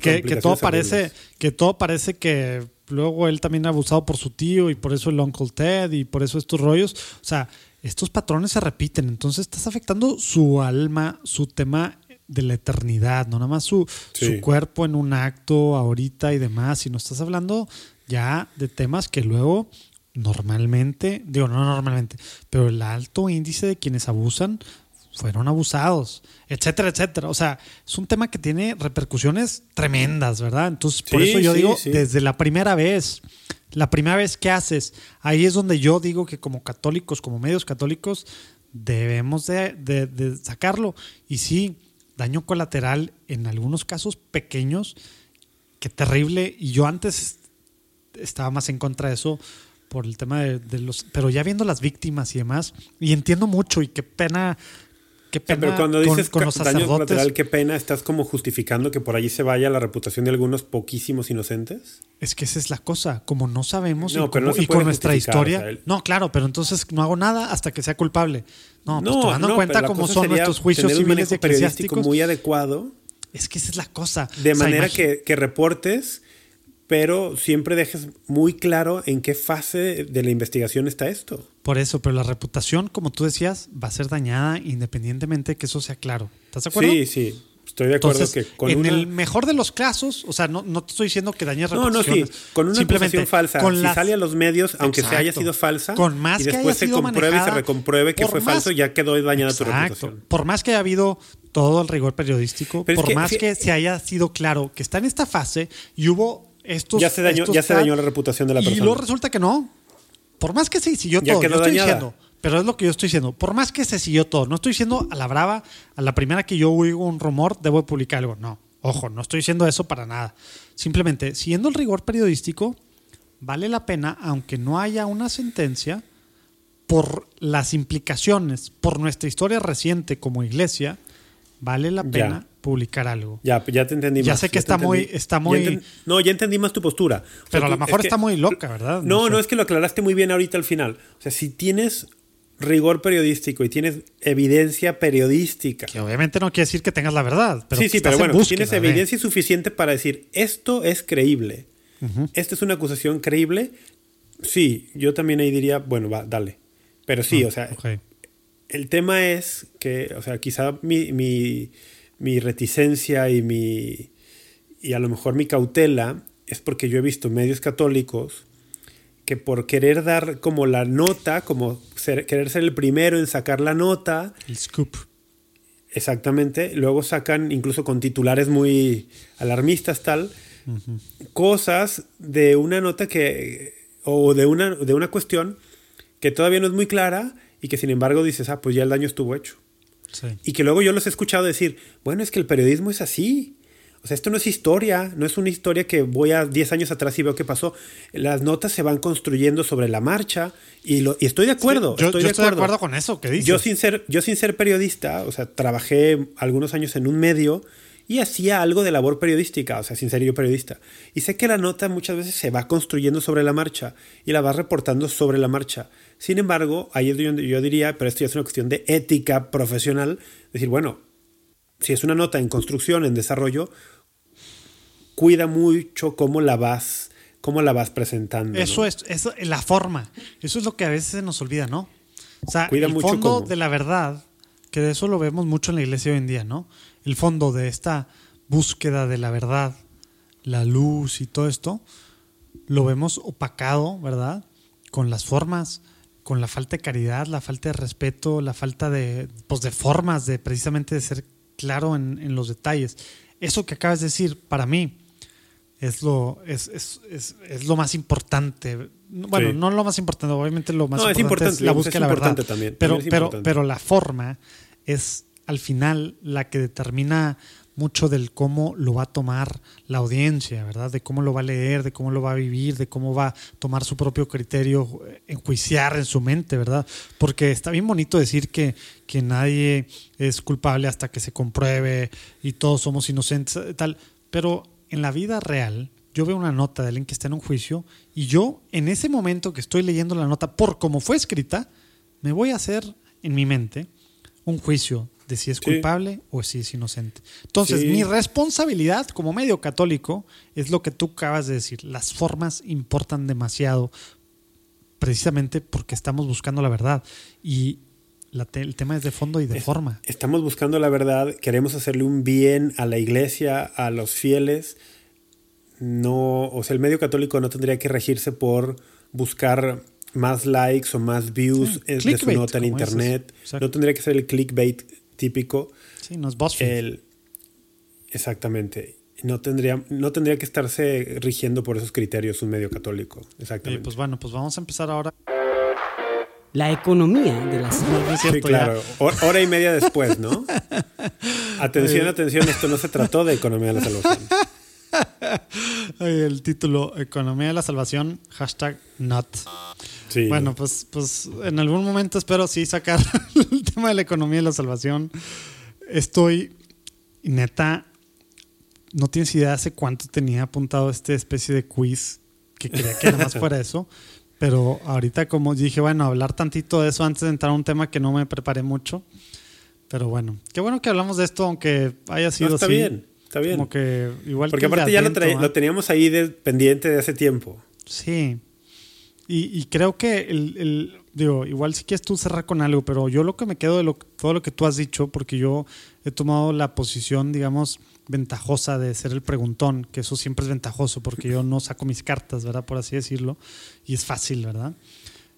que, todo parece, que todo parece que luego él también ha abusado por su tío y por eso el Uncle Ted y por eso estos rollos. O sea, estos patrones se repiten, entonces estás afectando su alma, su tema de la eternidad, no nada más su, su cuerpo en un acto ahorita y demás, sino estás hablando ya de temas que luego normalmente, digo no normalmente, pero el alto índice de quienes abusan fueron abusados, etcétera, etcétera. O sea, es un tema que tiene repercusiones tremendas, ¿verdad? Entonces, por eso yo digo, desde la primera vez, la primera vez que haces, ahí es donde yo digo que como católicos, como medios católicos, debemos de, sacarlo. Y sí, daño colateral en algunos casos pequeños, qué terrible. Y yo antes estaba más en contra de eso por el tema de, los... Pero ya viendo las víctimas y demás, y entiendo mucho y qué pena Qué pena pero cuando dices con, daño colateral, qué pena, ¿estás como justificando que por allí se vaya la reputación de algunos poquísimos inocentes? Es que esa es la cosa, como no sabemos y, con nuestra historia. no, claro, pero entonces no hago nada hasta que sea culpable. No, pues tomando en cuenta cómo son nuestros juicios civiles y eclesiásticos. muy adecuado. Es que esa es la cosa. De manera que, que reportes pero siempre dejes muy claro en qué fase de la investigación está esto. Por eso, pero la reputación, como tú decías, va a ser dañada independientemente de que eso sea claro. ¿Estás de acuerdo? Sí, sí. Estoy de acuerdo que con en el mejor de los casos, o sea, no, no te estoy diciendo que dañes reputación. No, no, sí. Con una Simplemente, falsa, si sale a los medios, aunque se haya sido falsa, con más y después se compruebe y se recompruebe que fue falso, ya quedó dañada tu reputación. Por más que haya habido todo el rigor periodístico, por más que se haya sido claro que está en esta fase y hubo ya se dañó, ya se dañó la reputación de la persona. Y luego resulta que no. Por más que se siguió todo, yo estoy diciendo, pero es lo que yo estoy diciendo. Por más que se siguió todo, no estoy diciendo a la brava, a la primera que yo oigo un rumor, debo publicar algo. No, ojo, no estoy diciendo eso para nada. Simplemente, siguiendo el rigor periodístico, vale la pena, aunque no haya una sentencia, por las implicaciones, por nuestra historia reciente como iglesia, vale la pena publicar algo. Ya, ya te entendí ya sé que está muy, está muy. no, ya entendí más tu postura. pero a lo mejor está muy loca, ¿verdad? No, no, es que lo aclaraste muy bien ahorita al final. O sea, si tienes rigor periodístico y tienes evidencia periodística. Que obviamente no quiere decir que tengas la verdad. Pero sí, sí, pero bueno, tienes evidencia suficiente para decir esto es creíble. Esta es una acusación creíble. Sí, yo también ahí diría, bueno, va, dale. Pero sí, ah, o sea, el tema es que, o sea, quizá mi, mi, reticencia y mi y a lo mejor mi cautela es porque yo he visto medios católicos que por querer dar como la nota, como querer ser el primero en sacar la nota. El scoop. Exactamente. Luego sacan incluso con titulares muy alarmistas tal, cosas de una nota que, o de una, de una cuestión que todavía no es muy clara y que sin embargo dices, ah, pues ya el daño estuvo hecho. Y que luego yo los he escuchado decir, bueno, es que el periodismo es así. O sea, esto no es historia, no es una historia que voy a 10 años atrás y veo qué pasó. Las notas se van construyendo sobre la marcha y, lo, y estoy de acuerdo. yo, estoy, de, acuerdo. con eso que dices. Yo sin, ser, yo sin ser periodista, o sea, trabajé algunos años en un medio y hacía algo de labor periodística, o sea, sin ser yo periodista. Y sé que la nota muchas veces se va construyendo sobre la marcha y la va reportando sobre la marcha. Sin embargo, ahí es donde yo diría, pero esto ya es una cuestión de ética profesional, decir, bueno, si es una nota en construcción, en desarrollo, cuida mucho cómo la vas, cómo la vas presentando. Eso es, eso, la forma. Eso es lo que a veces se nos olvida, ¿no? O sea, cuida el fondo de la verdad, que de eso lo vemos mucho en la iglesia hoy en día, ¿no? el fondo de esta búsqueda de la verdad, la luz y todo esto, lo vemos opacado, ¿verdad? Con las formas, con la falta de caridad, la falta de respeto, la falta de, pues de formas, de precisamente de ser claro en, los detalles. Eso que acabas de decir, para mí, es lo, es, es, es, lo más importante. Bueno, no lo más importante, obviamente lo más importante, es la búsqueda de la verdad. También, pero, pero, pero la forma es al final la que determina mucho del cómo lo va a tomar la audiencia, ¿verdad? De cómo lo va a leer, de cómo lo va a vivir, de cómo va a tomar su propio criterio, eh, enjuiciar en su mente, ¿verdad? Porque está bien bonito decir que, que nadie es culpable hasta que se compruebe y todos somos inocentes, eh, tal, pero en la vida real, yo veo una nota de alguien que está en un juicio y yo, en ese momento que estoy leyendo la nota, por cómo fue escrita, me voy a hacer en mi mente un juicio de si es culpable o si es inocente. Entonces, mi responsabilidad como medio católico es lo que tú acabas de decir. Las formas importan demasiado precisamente porque estamos buscando la verdad. Y el tema es de fondo y de forma. Estamos buscando la verdad, queremos hacerle un bien a la iglesia, a los fieles. No, o sea, el medio católico no tendría que regirse por buscar más likes o más views de su nota en internet. No tendría que ser el clickbait típico. Sí, no es BuzzFeed. exactamente. No tendría, no tendría que estarse rigiendo por esos criterios un medio católico. Exactamente. pues bueno, pues vamos a empezar ahora. La economía de las Sí, claro. Hora y media después, ¿no? atención, atención, esto no se trató de economía de la salvación. El título, Economía de la Salvación, hashtag not. Bueno, pues, pues en algún momento espero sí sacar el tema de la economía y la salvación. Estoy, neta, no tienes idea hace cuánto tenía apuntado esta especie de quiz que quería que nada más fuera eso. Pero ahorita como dije, bueno, hablar tantito de eso antes de entrar a un tema que no me preparé mucho. Pero bueno, qué bueno que hablamos de esto, aunque haya sido está bien, está bien. Como que igual Porque aparte ya lo, lo, teníamos ahí de, pendiente de hace tiempo. Sí, y, creo que el, digo, igual si quieres tú cerrar con algo, pero yo lo que me quedo de lo, todo lo que tú has dicho, porque yo he tomado la posición, digamos, ventajosa de ser el preguntón, que eso siempre es ventajoso, porque yo no saco mis cartas, ¿verdad? Por así decirlo, y es fácil, ¿verdad?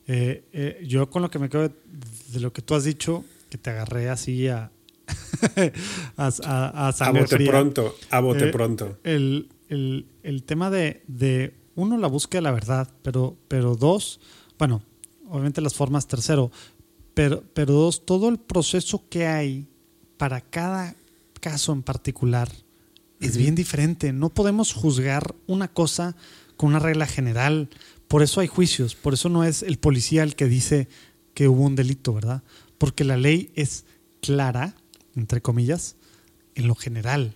Eh, eh, yo con lo que me quedo de, lo que tú has dicho, que te agarré así a... a, a, a, bote pronto, a bote eh, pronto. El, el, el tema de, de uno, la búsqueda de la verdad, pero, pero dos, bueno, obviamente las formas, tercero, pero, pero dos, todo el proceso que hay para cada caso en particular es bien diferente. No podemos juzgar una cosa con una regla general. Por eso hay juicios, por eso no es el policía el que dice que hubo un delito, ¿verdad? Porque la ley es clara, entre comillas, en lo general.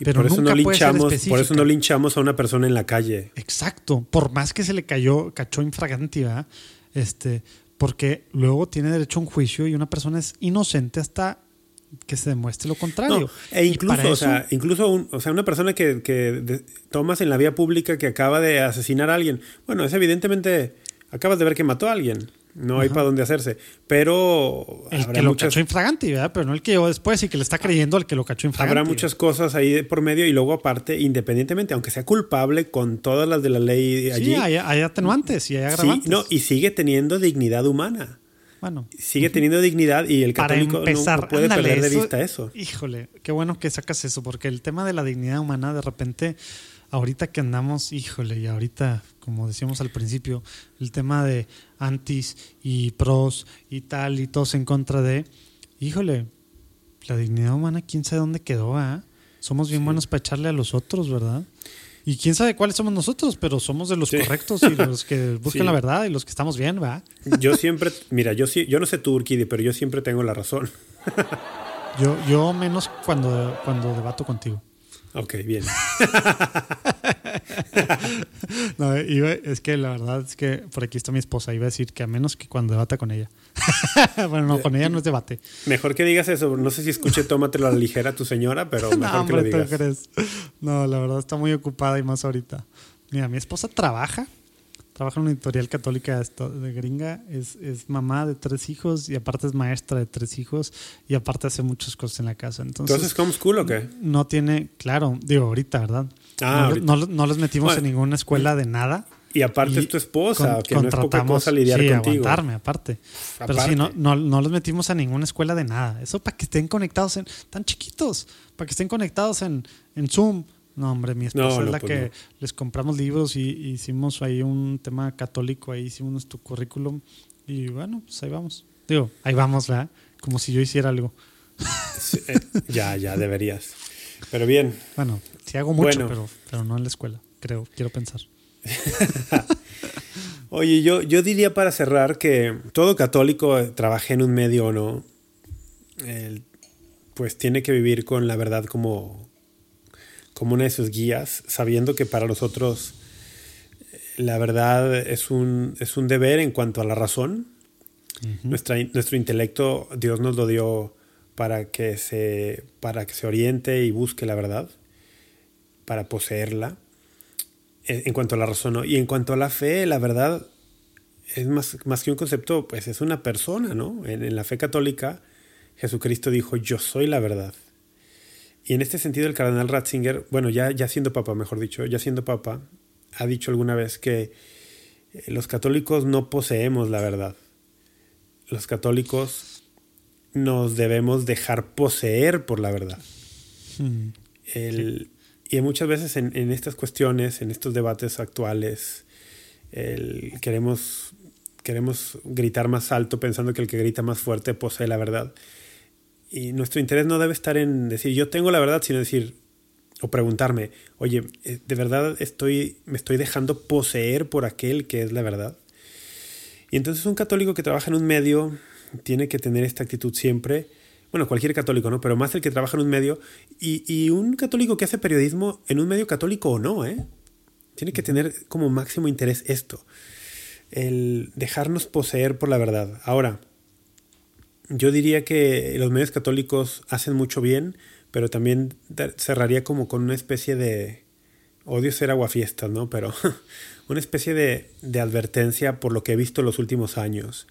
Y pero por eso no linchamos, por eso no linchamos a una persona en la calle. Exacto, por más que se le cayó, cachó infraganti, Este, porque luego tiene derecho a un juicio y una persona es inocente hasta que se demuestre lo contrario. e incluso, o sea, incluso o sea, una persona que, que tomas en la vía pública que acaba de asesinar a alguien, bueno, es evidentemente, acabas de ver que mató a alguien. No hay para dónde hacerse. Pero. El que lo cachó infragante, ¿verdad? Pero no el que llegó después y que le está creyendo al que lo cachó infragante. Habrá muchas cosas ahí por medio y luego, aparte, independientemente, aunque sea culpable con todas las de la ley allí. Sí, hay, atenuantes y hay agravantes. Sí, no, y sigue teniendo dignidad humana. Bueno. Sigue teniendo dignidad y el católico no puede perder de vista eso. Híjole, qué bueno que sacas eso, porque el tema de la dignidad humana, de repente ahorita que andamos, híjole, y ahorita, como decíamos al principio, el tema de antis y pros y tal, y todos en contra de, híjole, la dignidad humana, quién sabe dónde quedó, ¿ah? Somos bien buenos para echarle a los otros, ¿verdad? Y quién sabe cuáles somos nosotros, pero somos de los correctos y los que buscan la verdad y los que estamos bien, ¿va? Yo siempre, mira, yo yo no sé tú, Urquidi, pero yo siempre tengo la razón. yo, yo menos cuando, cuando debato contigo. Ok, bien. no, es que la verdad es que por aquí está mi esposa. Iba a decir que a menos que cuando debata con ella. bueno, no, con ella no es debate. Mejor que digas eso. No sé si escuche Tómatelo a la ligera tu señora, pero mejor que lo digas. Crees? No, la verdad está muy ocupada y más ahorita. Mira, mi esposa trabaja trabaja en una editorial católica de gringa, es, es, mamá de tres hijos y aparte es maestra de tres hijos y aparte hace muchas cosas en la casa. Entonces, ¿Entonces homeschool o qué? No tiene, claro, digo ahorita, ¿verdad? Ah, no, no, los metimos en ninguna escuela de nada. Y aparte es tu esposa, que no es poca cosa lidiar sí, contigo. aguantarme, aparte. Pero sí, no, no, no los metimos a ninguna escuela de nada. Eso para que estén conectados en... Tan chiquitos, para que estén conectados en, en Zoom, no, hombre, mi esposa es la pues que les compramos libros y, hicimos ahí un tema católico, ahí hicimos tu currículum y bueno, pues ahí vamos. Digo, ahí vamos, ¿verdad? Como si yo hiciera algo. Eh, ya, ya deberías. Pero bien. Bueno, sí hago mucho, pero, pero no en la escuela, creo, quiero pensar. Oye, yo, yo diría para cerrar que todo católico, eh, trabaje en un medio o no, pues tiene que vivir con la verdad como, como una de sus guías, sabiendo que para nosotros eh, la verdad es un, es un deber en cuanto a la razón. nuestro intelecto Dios nos lo dio para que, se, para que se oriente y busque la verdad, para poseerla en cuanto a la razón. Y en cuanto a la fe, la verdad es más, más que un concepto, pues es una persona, ¿no? En, la fe católica, Jesucristo dijo, yo soy la verdad. Y en este sentido, el cardenal Ratzinger, bueno, ya, ya siendo papa, mejor dicho, ya siendo papa, ha dicho alguna vez que eh, los católicos no poseemos la verdad. Los católicos nos debemos dejar poseer por la verdad. Hmm. El, y muchas veces en, en, estas cuestiones, en estos debates actuales, queremos, queremos gritar más alto pensando que el que grita más fuerte posee la verdad. Y nuestro interés no debe estar en decir yo tengo la verdad, sino decir o preguntarme, oye, eh, ¿de verdad estoy, me estoy dejando poseer por aquel que es la verdad? Y entonces un católico que trabaja en un medio tiene que tener esta actitud siempre bueno, cualquier católico, ¿no? Pero más el que trabaja en un medio y, un católico que hace periodismo en un medio católico o no, ¿eh? Tiene que tener como máximo interés esto, el dejarnos poseer por la verdad. Ahora, yo diría que los medios católicos hacen mucho bien, pero también cerraría como con una especie de, odio ser aguafiestas, ¿no? Pero una especie de, de advertencia por lo que he visto en los últimos años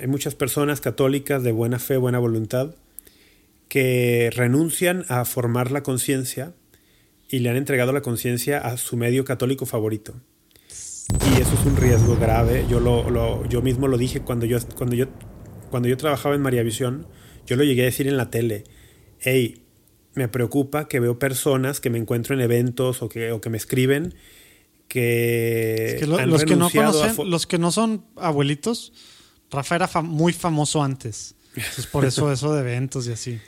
hay muchas personas católicas de buena fe, buena voluntad, que renuncian a formar la conciencia y le han entregado la conciencia a su medio católico favorito. Y eso es un riesgo grave. Yo, lo, yo mismo lo dije cuando yo, cuando, yo, cuando yo trabajaba en María Visión, yo lo llegué a decir en la tele. Hey, me preocupa que veo personas que me encuentro en eventos o que, o que me escriben que, los, que no conocen, los que no son abuelitos Rafa era muy famoso antes. Entonces, por eso eso de eventos y así.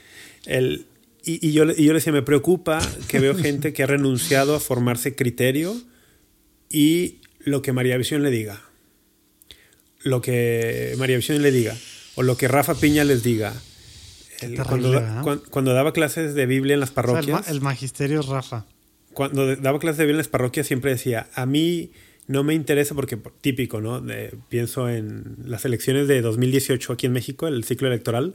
El, y, yo, y yo le decía, me preocupa que veo gente que ha renunciado a formarse criterio y lo que María Visión le diga. Lo que María Visión le diga. O lo que Rafa Piña les diga. cuando, daba clases de Biblia en las parroquias. el, el, magisterio Rafa. Cuando daba clases de Biblia en las parroquias siempre decía, a mí no me interesa porque típico, ¿no? pienso en las elecciones de 2018 aquí en México, el ciclo electoral.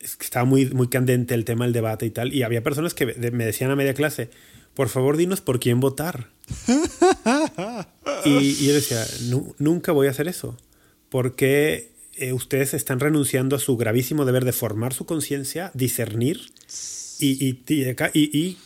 Estaba muy, muy candente el tema del debate y tal. Y había personas que me decían a media clase, por favor dinos por quién votar. y, yo decía, nunca voy a hacer eso. Porque eh, ustedes están renunciando a su gravísimo deber de formar su conciencia, discernir y, y, y,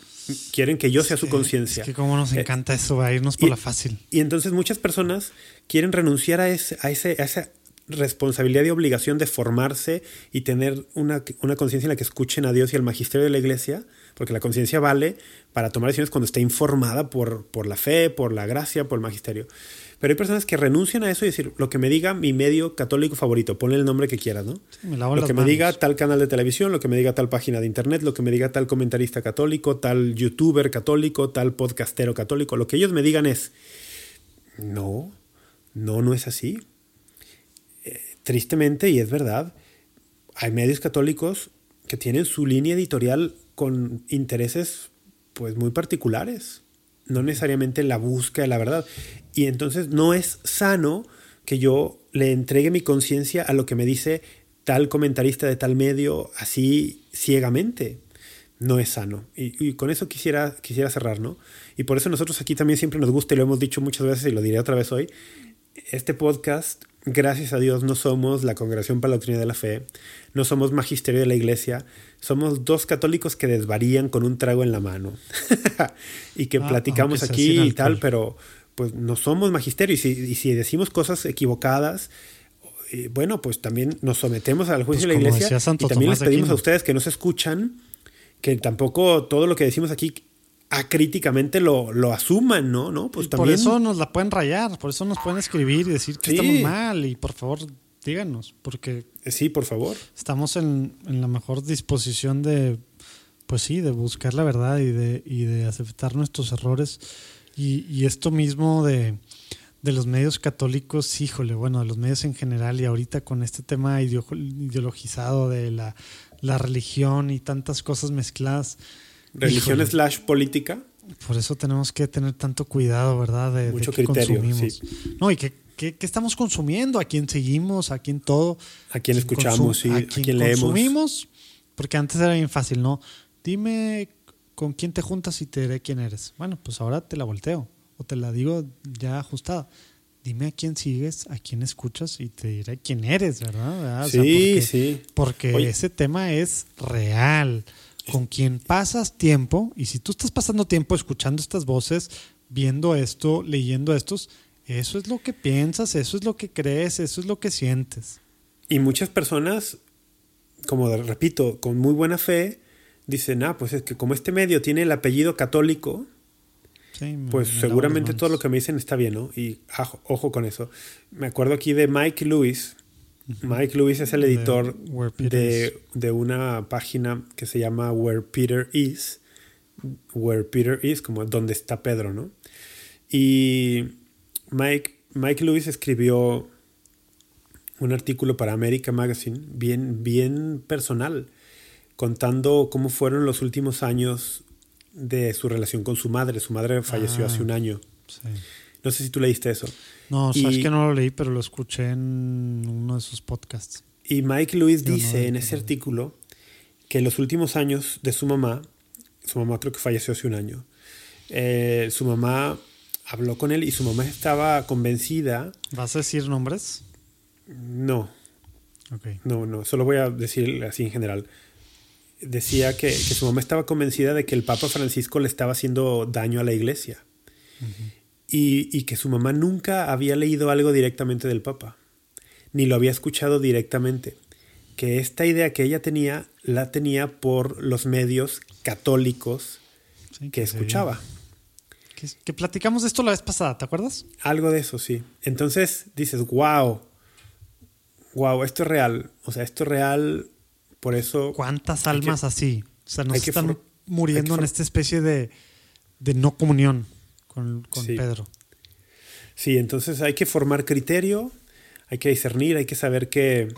quieren que yo sea su conciencia. Es que como nos eh, encanta eso, a irnos por la fácil. Y entonces muchas personas quieren renunciar a, ese, a, ese, a esa responsabilidad y obligación de formarse y tener una, una conciencia en la que escuchen a Dios y al magisterio de la iglesia, porque la conciencia vale para tomar decisiones cuando está informada por, por la fe, por la gracia, por el magisterio. Pero hay personas que renuncian a eso y decir, lo que me diga mi medio católico favorito, ponle el nombre que quieras, ¿no? lo que me diga tal canal de televisión, lo que me diga tal página de internet, lo que me diga tal comentarista católico, tal youtuber católico, tal podcastero católico, lo que ellos me digan es, no, no, no es así. Eh, tristemente, y es verdad, hay medios católicos que tienen su línea editorial con intereses pues muy particulares no necesariamente la búsqueda de la verdad. Y entonces no es sano que yo le entregue mi conciencia a lo que me dice tal comentarista de tal medio así ciegamente. No es sano. Y, con eso quisiera, quisiera cerrar, ¿no? Y por eso nosotros aquí también siempre nos gusta, y lo hemos dicho muchas veces y lo diré otra vez hoy, este podcast gracias a Dios no somos la Congregación para la Doctrina de la Fe, no somos magisterio de la Iglesia, somos dos católicos que desvarían con un trago en la mano y que ah, platicamos aquí y tal, pero pues no somos magisterio. Y si, decimos cosas equivocadas, eh, bueno, pues también nos sometemos al juicio pues de la Iglesia y también les pedimos a ustedes que nos escuchan, que tampoco todo lo que decimos aquí acríticamente lo, lo asuman, ¿no? ¿No? Pues también... Por eso nos la pueden rayar, por eso nos pueden escribir y decir que estamos mal y por favor díganos, porque... Sí, por favor. Estamos en, la mejor disposición de, pues sí, de buscar la verdad y de, y de aceptar nuestros errores. Y, y esto mismo de, de, los medios católicos, híjole, bueno, de los medios en general y ahorita con este tema ideologizado de la, la religión y tantas cosas mezcladas. ¿Religión slash política? Por eso tenemos que tener tanto cuidado, ¿verdad? De, Mucho criterio. Consumimos. No, y que ¿Qué, estamos consumiendo? ¿A quién seguimos? ¿A quién todo? ¿A quién escuchamos? ¿A quién, leemos? consumimos? Porque antes era bien fácil, ¿no? Dime con quién te juntas y te diré quién eres. Bueno, pues ahora te la volteo o te la digo ya ajustada. Dime a quién sigues, a quién escuchas y te diré quién eres, ¿verdad? sí, porque, sí. Porque ese tema es real. Con quién pasas tiempo y si tú estás pasando tiempo escuchando estas voces, viendo esto, leyendo estos, eso es lo que piensas, eso es lo que crees, eso es lo que sientes. Y muchas personas, como repito, con muy buena fe, dicen, ah, pues es que como este medio tiene el apellido católico, pues seguramente todo lo que me dicen está bien, ¿no? Y ojo con eso. Me acuerdo aquí de Mike Lewis. Mike Lewis es el editor de, de, una página que se llama Where Peter Is. Where Peter Is, como donde está Pedro, ¿no? Y Mike, Mike Lewis escribió un artículo para America Magazine bien, bien personal, contando cómo fueron los últimos años de su relación con su madre. Su madre falleció hace un ah, año. No sé si tú leíste eso. No, sabes que no lo leí, pero lo escuché en uno de sus podcasts. Y Mike Lewis dice en ese artículo que los últimos años de su mamá, su mamá creo que falleció hace un año, eh, su mamá habló con él y su mamá estaba convencida. ¿Vas a decir nombres? No. No, no, solo voy a decir así en general. Decía que, su mamá estaba convencida de que el Papa Francisco le estaba haciendo daño a la iglesia. Y, y que su mamá nunca había leído algo directamente del Papa, ni lo había escuchado directamente. Que esta idea que ella tenía, la tenía por los medios católicos que, escuchaba. Que, platicamos de esto la vez pasada, ¿te acuerdas? Algo de eso, sí. Entonces dices, wow, wow, esto es real. O sea, esto es real, por eso... ¿Cuántas almas así? O sea, nos están muriendo en esta especie de, no comunión con, Pedro. Sí, entonces hay que formar criterio, hay que discernir, hay que saber que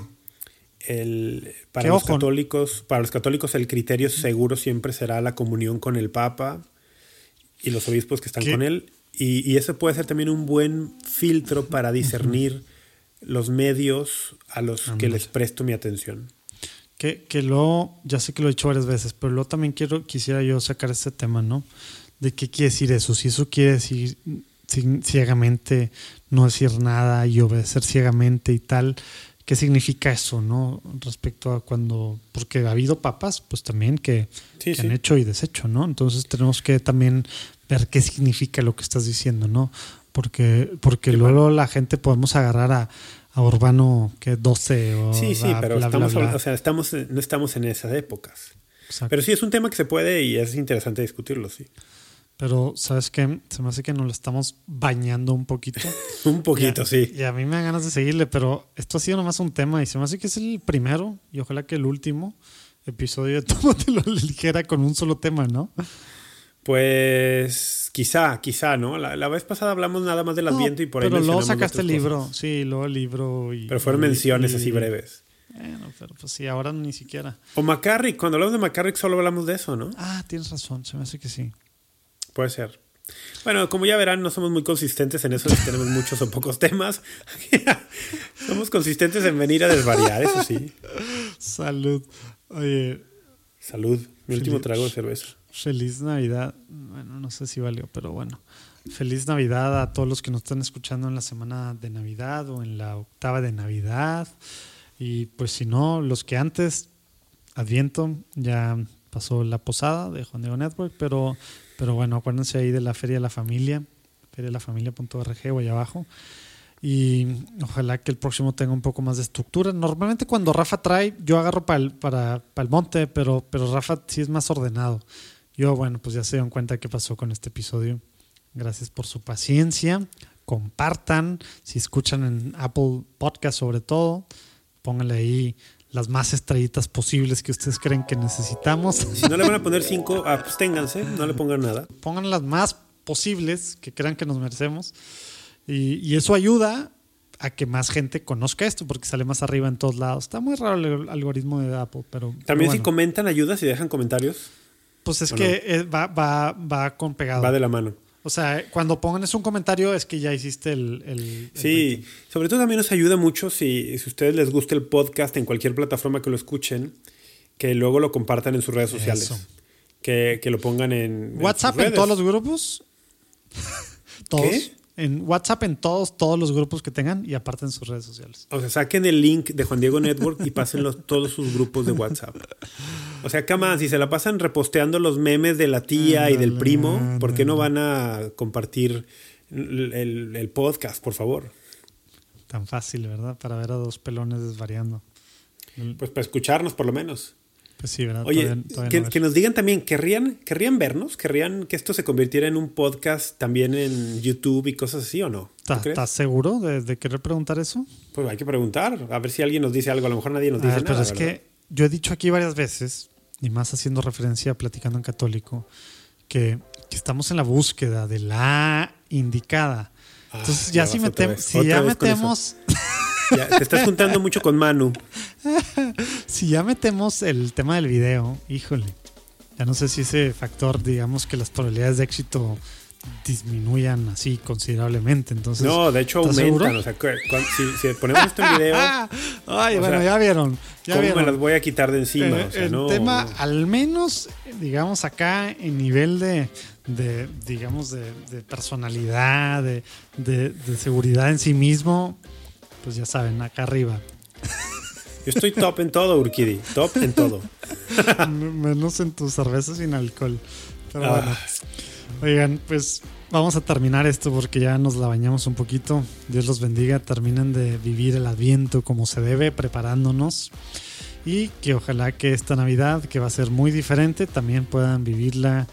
el, para los católicos, para los católicos el criterio seguro siempre será la comunión con el Papa y los obispos que están con él. Y, eso puede ser también un buen filtro para discernir los medios a los que les presto mi atención. Que, que luego, ya sé que lo he dicho varias veces, pero luego también quiero, quisiera yo sacar este tema, ¿no? De qué quiere decir eso. Si eso quiere decir ciegamente no decir nada y obedecer ciegamente y tal, ¿qué significa eso, no? Respecto a cuando, porque ha habido papas, pues también que, han hecho y deshecho, ¿no? Entonces tenemos que también ver qué significa lo que estás diciendo, ¿no? Porque, porque luego la gente podemos agarrar a, a Urbano que 12 o Sí, sí, pero estamos, O sea, estamos, no estamos en esas épocas. Pero sí es un tema que se puede y es interesante discutirlo, sí. Pero, ¿sabes qué? Se me hace que nos lo estamos bañando un poquito. un poquito, sí. Y a mí me dan ganas de seguirle, pero esto ha sido nomás un tema y se me hace que es el primero y ojalá que el último episodio de Tómatelo ligera con un solo tema, ¿no? Pues quizá, quizá, ¿no? La, vez pasada hablamos nada más del Adviento y por ahí Pero luego sacaste el libro, sí, luego el libro y... Pero fueron menciones así breves. Bueno, pero pues sí, ahora ni siquiera. O McCarrick, cuando hablamos de McCarrick solo hablamos de eso, ¿no? Ah, tienes razón, se me hace que sí. Puede ser. Bueno, como ya verán, no somos muy consistentes en eso, tenemos muchos o pocos temas. somos consistentes en venir a desvariar, eso sí. Salud. Oye. Salud. Mi último trago de cerveza. Feliz Navidad. Bueno, no sé si valió, pero bueno. Feliz Navidad a todos los que nos están escuchando en la semana de Navidad o en la octava de Navidad. Y pues si no, los que antes, Adviento, ya pasó la posada de Juan Diego Network, pero pero bueno, acuérdense ahí de la Feria de la Familia, ferialafamilia.org o ahí abajo. Y ojalá que el próximo tenga un poco más de estructura. Normalmente cuando Rafa trae, yo agarro para el, para, el monte, pero, pero Rafa sí es más ordenado. Yo, bueno, pues ya se dieron cuenta qué pasó con este episodio. Gracias por su paciencia. Compartan. Si escuchan en Apple Podcast sobre todo, pónganle ahí las más estrellitas posibles que ustedes creen que necesitamos. Si no le van a poner cinco, absténganse, no le pongan nada. Pongan las más posibles que crean que nos merecemos. Y, eso ayuda a que más gente conozca esto porque sale más arriba en todos lados. Está muy raro el algoritmo de Apple, pero... También si comentan, ayuda, si dejan comentarios. Pues es que va, va, va con pegado. Va de la mano. O sea, cuando pongan un comentario es que ya hiciste el... sí, sobre todo también nos ayuda mucho si, si a ustedes les gusta el podcast en cualquier plataforma que lo escuchen, que luego lo compartan en sus redes sociales. Que, que, lo pongan en... WhatsApp en, todos los grupos. todos en WhatsApp en todos, todos los grupos que tengan y aparte en sus redes sociales. O sea, saquen el link de Juan Diego Network y pásenlo todos sus grupos de WhatsApp. O sea, más si se la pasan reposteando los memes de la tía y del primo, ¿por qué no van a compartir el, podcast, por favor? Tan fácil, ¿verdad? Para ver a dos pelones desvariando. Pues para escucharnos, por lo menos. Pues sí, ¿verdad? Oye, que, nos digan también, ¿querrían, ¿querrían vernos? ¿Querrían que esto se convirtiera en un podcast también en YouTube y cosas así o no? ¿Estás seguro de, querer preguntar eso? Pues hay que preguntar, a ver si alguien nos dice algo. A lo mejor nadie nos dice ver, nada. Pero es que yo he dicho aquí varias veces, y más haciendo referencia a Platicando en Católico, que, estamos en la búsqueda de la indicada. Ah, Entonces, ya, si, metemos, si ya metemos. Te estás juntando mucho con Manu. si ya metemos el tema del video, híjole. Ya no sé si ese factor, digamos que las probabilidades de éxito disminuyan así considerablemente. Entonces, no, de hecho aumentan. O sea, si, ponemos esto en video. Ay, bueno, ya vieron. Ya ¿Cómo me las voy a quitar de encima? Eh, el tema, al menos, digamos, acá en nivel de, de digamos, de, personalidad, de, de, seguridad en sí mismo, pues ya saben, acá arriba. Yo estoy top en todo, Urquidi. Top en todo. Menos en tus cervezas sin alcohol. Pero bueno. Ah. Oigan, pues vamos a terminar esto porque ya nos la bañamos un poquito. Dios los bendiga. Terminen de vivir el Adviento como se debe, preparándonos. Y que ojalá que esta Navidad, que va a ser muy diferente, también puedan vivirla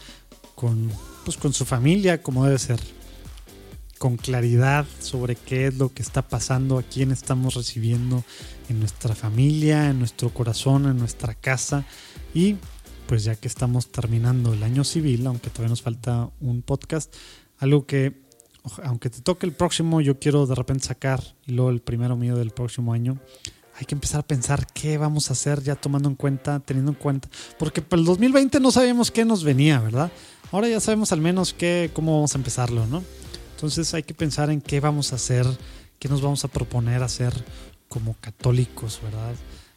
con, pues, con su familia como debe ser con claridad sobre qué es lo que está pasando, a quién estamos recibiendo en nuestra familia, en nuestro corazón, en nuestra casa. Y pues ya que estamos terminando el año civil, aunque todavía nos falta un podcast, algo que aunque te toque el próximo, yo quiero de repente sacar y luego el primero mío del próximo año. Hay que empezar a pensar qué vamos a hacer ya tomando en cuenta, teniendo en cuenta, porque para el 2020 no sabíamos qué nos venía, ¿verdad? Ahora ya sabemos al menos qué, cómo vamos a empezarlo, ¿no? Entonces hay que pensar en qué vamos a hacer, qué nos vamos a proponer hacer como católicos, ¿verdad?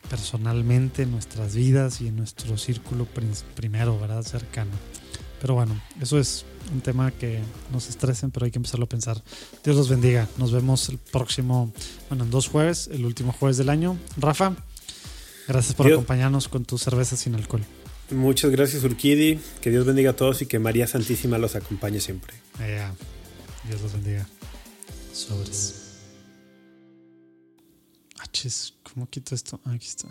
Personalmente en nuestras vidas y en nuestro círculo primero, ¿verdad? Cercano. Pero bueno, eso es un tema que nos estresen, pero hay que empezarlo a pensar. Dios los bendiga. Nos vemos el próximo, bueno, en dos jueves, el último jueves del año. Rafa, gracias por acompañarnos con tu cerveza sin alcohol. Muchas gracias, Urquidi. Que Dios bendiga a todos y que María Santísima los acompañe siempre. Dios los bendiga. Sobres. Ah, ¿cómo quito esto? aquí está.